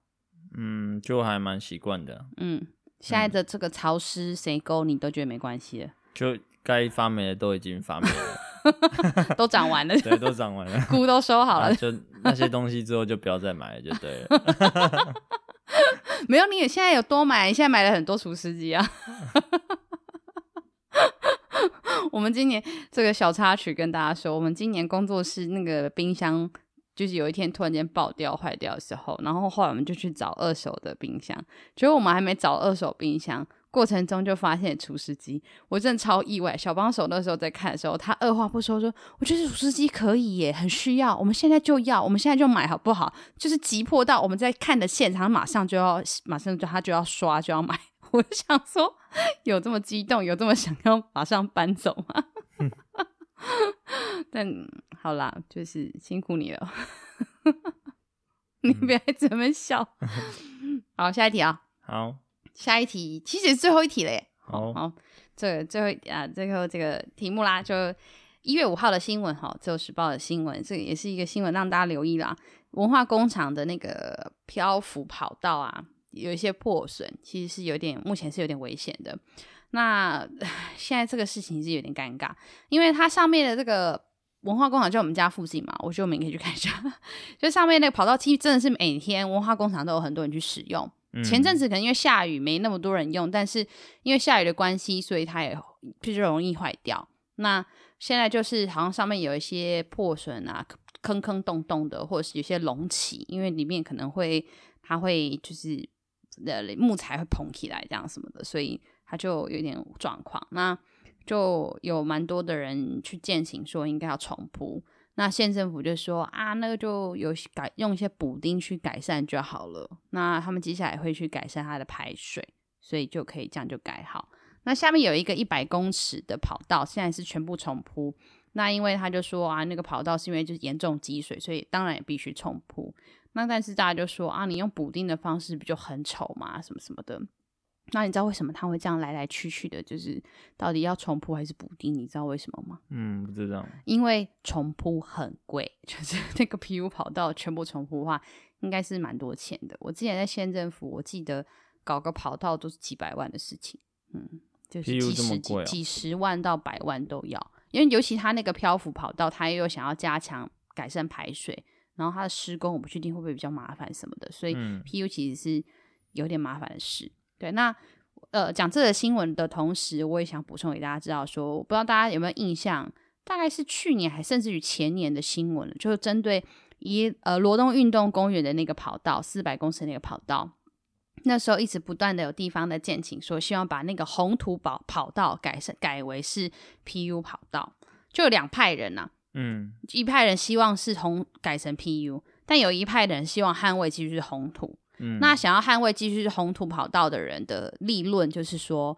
嗯，就还蛮习惯的。嗯，现在的这个潮湿谁沟你都觉得没关系了。就该发霉的都已经发霉了，都长完了，对，都长完了，菇都收好了，就那些东西之后就不要再买了，就对了。没有，你也现在有多买，你现在买了很多厨师机啊。我们今年这个小插曲跟大家说，我们今年工作室那个冰箱就是有一天突然间爆掉坏掉的时候，然后后来我们就去找二手的冰箱，结果我们还没找二手冰箱，过程中就发现除湿机，我真的超意外。小帮手那时候在看的时候，他二话不说说：“我觉得除湿机可以耶，很需要，我们现在就要，我们现在就买好不好？”就是急迫到我们在看的现场，马上就要，马上就他就要刷就要买。我想说，有这么激动，有这么想要马上搬走吗？但好啦，就是辛苦你了。你别这么笑。好，下一题啊。好，下一题其实是最后一题了耶。好，好，这个最后啊，最后这个题目啦，就一月五号的新闻哈，自由时报的新闻，这个也是一个新闻，让大家留意啦。文化工厂的那个漂浮跑道啊，有一些破损，其实是有点，目前是有点危险的。那 现在这个事情是有点尴尬，因为它上面的这个文化工厂就我们家附近嘛，我觉得我们可以去看一下。就上面那个跑道，其实真的是每天文化工厂都有很多人去使用。前阵子可能因为下雨没那么多人用，但是因为下雨的关系，所以它也比较容易坏掉。那现在就是好像上面有一些破损啊，坑坑洞洞的，或者是有些隆起，因为里面可能会它会就是呃木材会膨起来这样什么的，所以。它就有点状况，那就有蛮多的人去践行说应该要重铺。那县政府就说啊，那个就有改用一些补丁去改善就好了。那他们接下来会去改善它的排水，所以就可以这样就改好。那下面有一个一百公尺的跑道，现在是全部重铺。那因为他就说啊，那个跑道是因为就是严重积水，所以当然也必须重铺。那但是大家就说啊，你用补丁的方式不就很丑吗？什么什么的。那你知道为什么他会这样来来去去的？就是到底要重铺还是补丁？你知道为什么吗？嗯，不知道。因为重铺很贵，就是那个 PU 跑道全部重铺的话，应该是蛮多钱的。我之前在县政府，我记得搞个跑道都是几百万的事情。嗯，就是几十几、哦、几十万到百万都要。因为尤其他那个漂浮跑道，他又想要加强改善排水，然后他的施工我不确定会不会比较麻烦什么的，所以 PU 其实是有点麻烦的事。嗯对，那呃，讲这个新闻的同时，我也想补充给大家知道说，说我不知道大家有没有印象，大概是去年还甚至于前年的新闻，就是针对一呃罗东运动公园的那个跑道，四百公尺那个跑道，那时候一直不断的有地方的建请说，希望把那个红土跑跑道改成改为是 PU 跑道，就有两派人呐、啊，嗯，一派人希望是红改成 PU，但有一派人希望捍卫继续是红土。嗯、那想要捍卫继续红土跑道的人的立论就是说，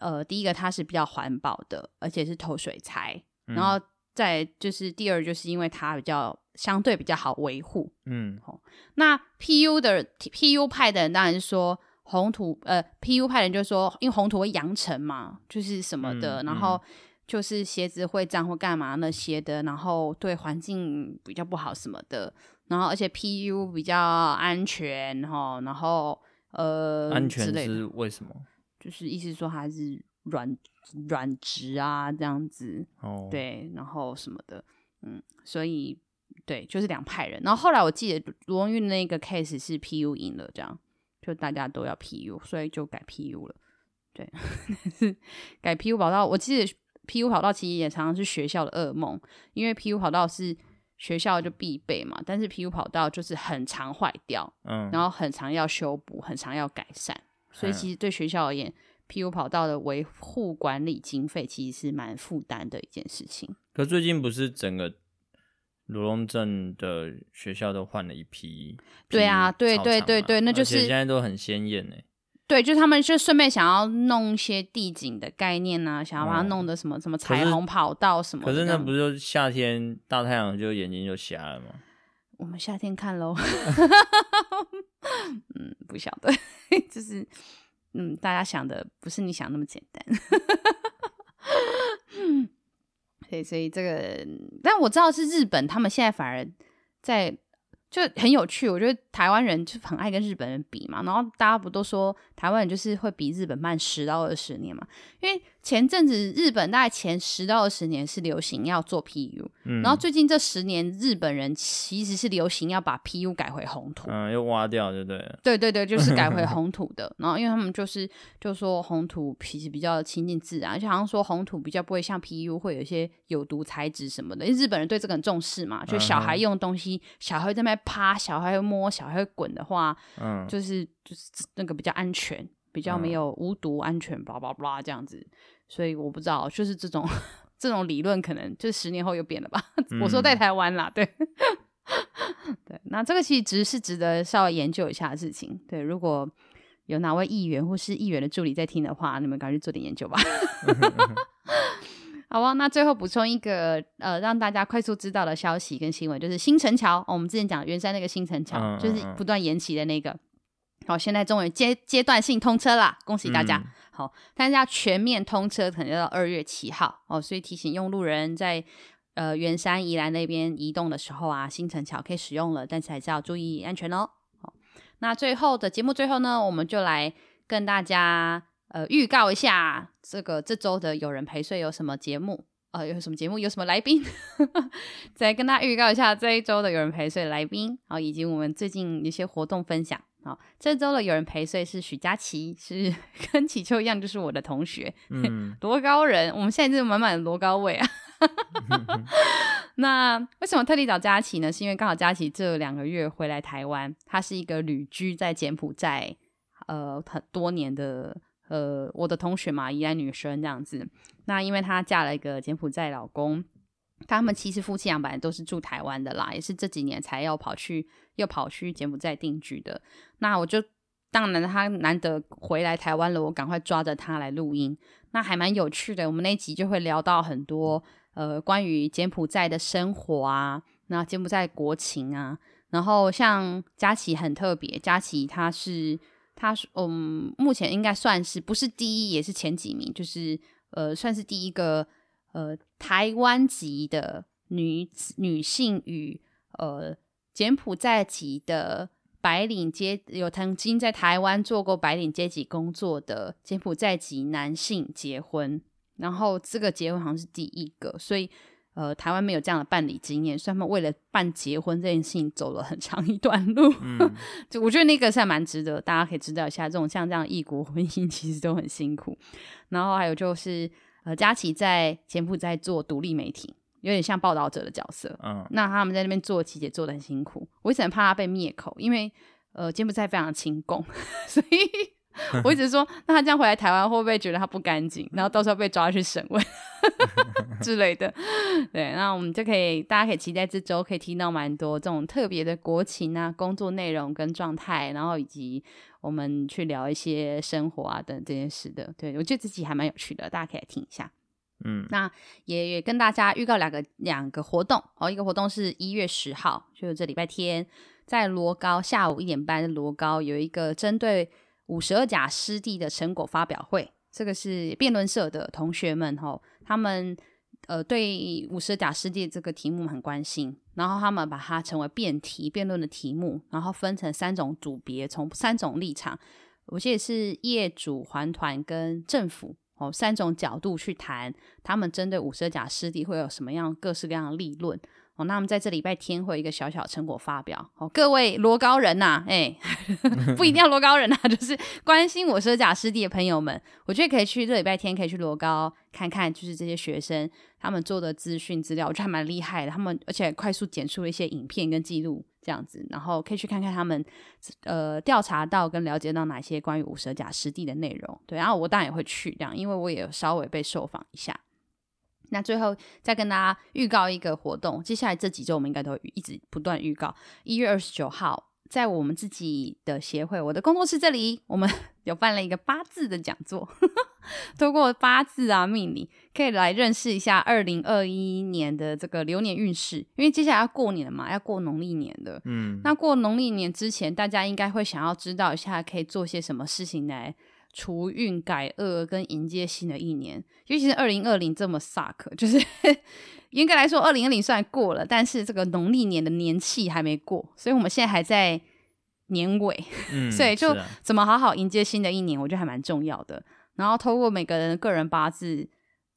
呃，第一个它是比较环保的，而且是投水材，嗯、然后再就是第二就是因为它比较相对比较好维护。嗯，好、哦，那 PU 的 PU 派的人当然是说红土，呃，PU 派的人就是说，因为红土会扬尘嘛，就是什么的，嗯、然后就是鞋子会脏或干嘛那些的，然后对环境比较不好什么的。然后，而且 PU 比较安全哈，然后呃，安全是为什么？就是意思说还是软软质啊这样子哦，对，然后什么的，嗯，所以对，就是两派人。然后后来我记得罗运那个 case 是 PU 赢了，这样就大家都要 PU，所以就改 PU 了。对，改 PU 跑道，我记得 PU 跑道其实也常常是学校的噩梦，因为 PU 跑道是。学校就必备嘛，但是 PU 跑道就是很常坏掉，嗯，然后很常要修补，很常要改善，所以其实对学校而言，PU 跑道的维护管理经费其实是蛮负担的一件事情。可最近不是整个罗东镇的学校都换了一批？对啊，对对对对，那就是现在都很鲜艳哎。对，就他们就顺便想要弄一些地景的概念啊，想要把它弄得什么、哦、什么彩虹跑道什么的。可是那不是夏天大太阳就眼睛就瞎了吗？我们夏天看喽。嗯，不晓得，就是嗯，大家想的不是你想那么简单。对，所以这个，但我知道是日本，他们现在反而在就很有趣，我觉得台湾人就很爱跟日本人比嘛，然后大家不都说台湾人就是会比日本慢十到二十年嘛？因为前阵子日本大概前十到二十年是流行要做 PU，嗯，然后最近这十年日本人其实是流行要把 PU 改回红土，嗯，又挖掉，对不对？对对对，就是改回 红土的。然后因为他们就是就说红土其实比较亲近自然，而且好像说红土比较不会像 PU 会有一些有毒材质什么的。因为日本人对这个很重视嘛，就小孩用东西，嗯、小孩在那边趴，小孩会摸，小孩会滚的话，嗯，就是就是那个比较安全，比较没有无毒安全，巴拉巴拉这样子。所以我不知道，就是这种 这种理论，可能就十年后又变了吧。嗯、我说在台湾啦，对 对，那这个其实只是值得稍微研究一下的事情。对，如果有哪位议员或是议员的助理在听的话，你们赶快去做点研究吧。好吧，那最后补充一个呃，让大家快速知道的消息跟新闻，就是新城桥、哦，我们之前讲圆山那个新城桥，嗯、就是不断延期的那个，好、哦，现在终于阶阶段性通车啦，恭喜大家。嗯、好，但是要全面通车，可能要到二月七号哦，所以提醒用路人在呃圆山宜兰那边移动的时候啊，新城桥可以使用了，但是还是要注意安全哦。好，那最后的节目最后呢，我们就来跟大家。呃，预告一下这个这周的有人陪睡有什么节目？呃，有什么节目？有什么来宾？再跟大家预告一下这一周的有人陪睡来宾，然后以及我们最近一些活动分享。好，这周的有人陪睡是许佳琪，是 跟祈秋一样，就是我的同学，嗯，罗高人。我们现在就是满满的罗高位啊。那为什么特地找佳琪呢？是因为刚好佳琪这两个月回来台湾，她是一个旅居在柬埔寨呃很多年的。呃，我的同学嘛，宜兰女生这样子。那因为她嫁了一个柬埔寨老公，他们其实夫妻俩本来都是住台湾的啦，也是这几年才要跑去又跑去柬埔寨定居的。那我就当然他难得回来台湾了，我赶快抓着他来录音。那还蛮有趣的，我们那集就会聊到很多呃关于柬埔寨的生活啊，那柬埔寨国情啊。然后像佳琪很特别，佳琪她是。她嗯，目前应该算是不是第一，也是前几名，就是呃，算是第一个呃台湾籍的女女性与呃柬埔寨籍的白领阶有曾经在台湾做过白领阶级工作的柬埔寨籍男性结婚，然后这个结婚好像是第一个，所以。呃，台湾没有这样的办理经验，所以他们为了办结婚这件事情走了很长一段路。嗯、就我觉得那个是还蛮值得，大家可以知道一下，这种像这样异国婚姻其实都很辛苦。然后还有就是，呃，佳琪在柬埔寨做独立媒体，有点像报道者的角色。嗯，那他们在那边做琪姐做的很辛苦，我一直很怕他被灭口，因为呃，柬埔寨非常亲共，所以。我一直说，那他这样回来台湾会不会觉得他不干净，然后到时候被抓去审问 之类的？对，那我们就可以，大家可以期待这周可以听到蛮多这种特别的国情啊、工作内容跟状态，然后以及我们去聊一些生活啊等这件事的。对，我觉得自己还蛮有趣的，大家可以来听一下。嗯，那也也跟大家预告两个两个活动哦，一个活动是一月十号，就是这礼拜天，在罗高下午一点半，罗高有一个针对。五十二甲湿地的成果发表会，这个是辩论社的同学们吼，他们呃对五十二甲湿地这个题目很关心，然后他们把它成为辩题辩论的题目，然后分成三种组别，从三种立场，我记得是业主、环团跟政府哦三种角度去谈，他们针对五十二甲湿地会有什么样各式各样的立论。哦，那我们在这礼拜天会有一个小小成果发表。哦，各位罗高人呐、啊，哎，不一定要罗高人呐、就是关心五十二甲师弟的朋友们，我觉得可以去这礼拜天可以去罗高看看，就是这些学生他们做的资讯资料，我觉得还蛮厉害的。他们而且快速剪出了一些影片跟记录这样子，然后可以去看看他们呃调查到跟了解到哪些关于五十甲师弟的内容。对，然后我当然也会去这样，因为我也稍微被受访一下。那最后再跟大家预告一个活动，接下来这几周我们应该都会一直不断预告。一月二十九号，在我们自己的协会，我的工作室这里，我们 有办了一个八字的讲座，通过八字啊命理，可以来认识一下二零二一年的这个流年运势。因为接下来要过年了嘛，要过农历年的，嗯，那过农历年之前，大家应该会想要知道一下可以做些什么事情来。除运改恶跟迎接新的一年。尤其是二零二零这么 suck，就是应该来说，二零二零算过了，但是这个农历年的年气还没过，所以我们现在还在年尾，嗯、所以就怎么好好迎接新的一年，我觉得还蛮重要的。然后透过每个人的个人八字。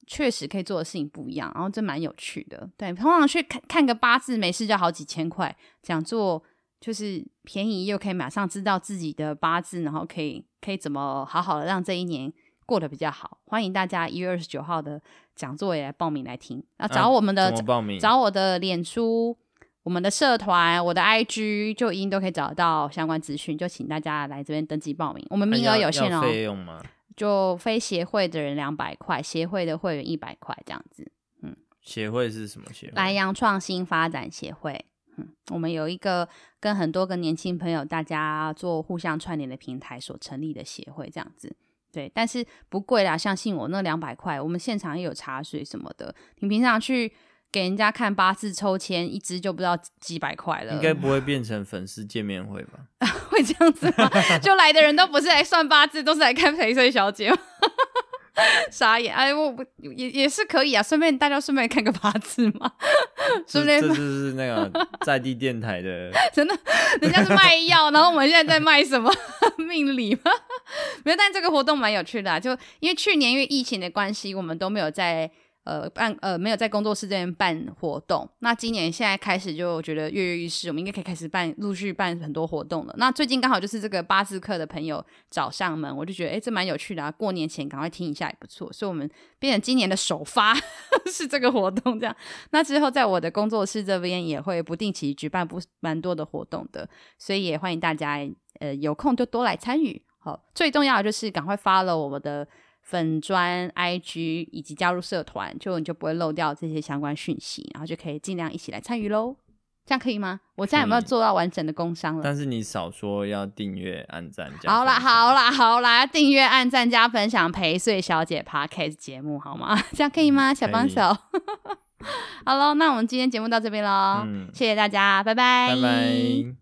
确实可以做的事情不一样，然后这蛮有趣的。对，通常去看看个八字，没事就好几千块。讲座就是便宜又可以马上知道自己的八字，然后可以可以怎么好好的让这一年过得比较好。欢迎大家一月二十九号的讲座也来报名来听。啊，找我们的、啊、报名找我的脸书、我们的社团、我的 IG 就一定都可以找到相关资讯。就请大家来这边登记报名，我们名额有限哦。费用吗？就非协会的人两百块，协会的会员一百块这样子。嗯，协会是什么协会？南洋创新发展协会。嗯，我们有一个跟很多个年轻朋友大家做互相串联的平台所成立的协会这样子。对，但是不贵啦，相信我，那两百块，我们现场也有茶水什么的。你平常去。给人家看八字抽签，一支就不知道几百块了。应该不会变成粉丝见面会吧？会这样子吗？就来的人都不是来算八字，都是来看陪睡小姐。傻眼！哎，我我也也是可以啊，顺便大家顺便看个八字嘛。顺便，这是那个在地电台的，真的，人家是卖药，然后我们现在在卖什么命理吗？没有，但这个活动蛮有趣的啊，就因为去年因为疫情的关系，我们都没有在。呃，办呃没有在工作室这边办活动，那今年现在开始就觉得跃跃欲试，我们应该可以开始办，陆续办很多活动了。那最近刚好就是这个八字课的朋友找上门，我就觉得哎，这蛮有趣的啊，过年前赶快听一下也不错，所以我们变成今年的首发 是这个活动这样。那之后在我的工作室这边也会不定期举办不蛮多的活动的，所以也欢迎大家呃有空就多来参与。好，最重要的就是赶快发了我们的。粉砖、IG 以及加入社团，就你就不会漏掉这些相关讯息，然后就可以尽量一起来参与喽。这样可以吗？我现在有没有做到完整的工商了？但是你少说要订阅、按赞、加。好啦，好啦，好啦，订阅、按赞、加分享，陪睡小姐 Podcast 节目好吗？这样可以吗？小帮手。好喽，那我们今天节目到这边喽，嗯、谢谢大家，拜拜。拜拜。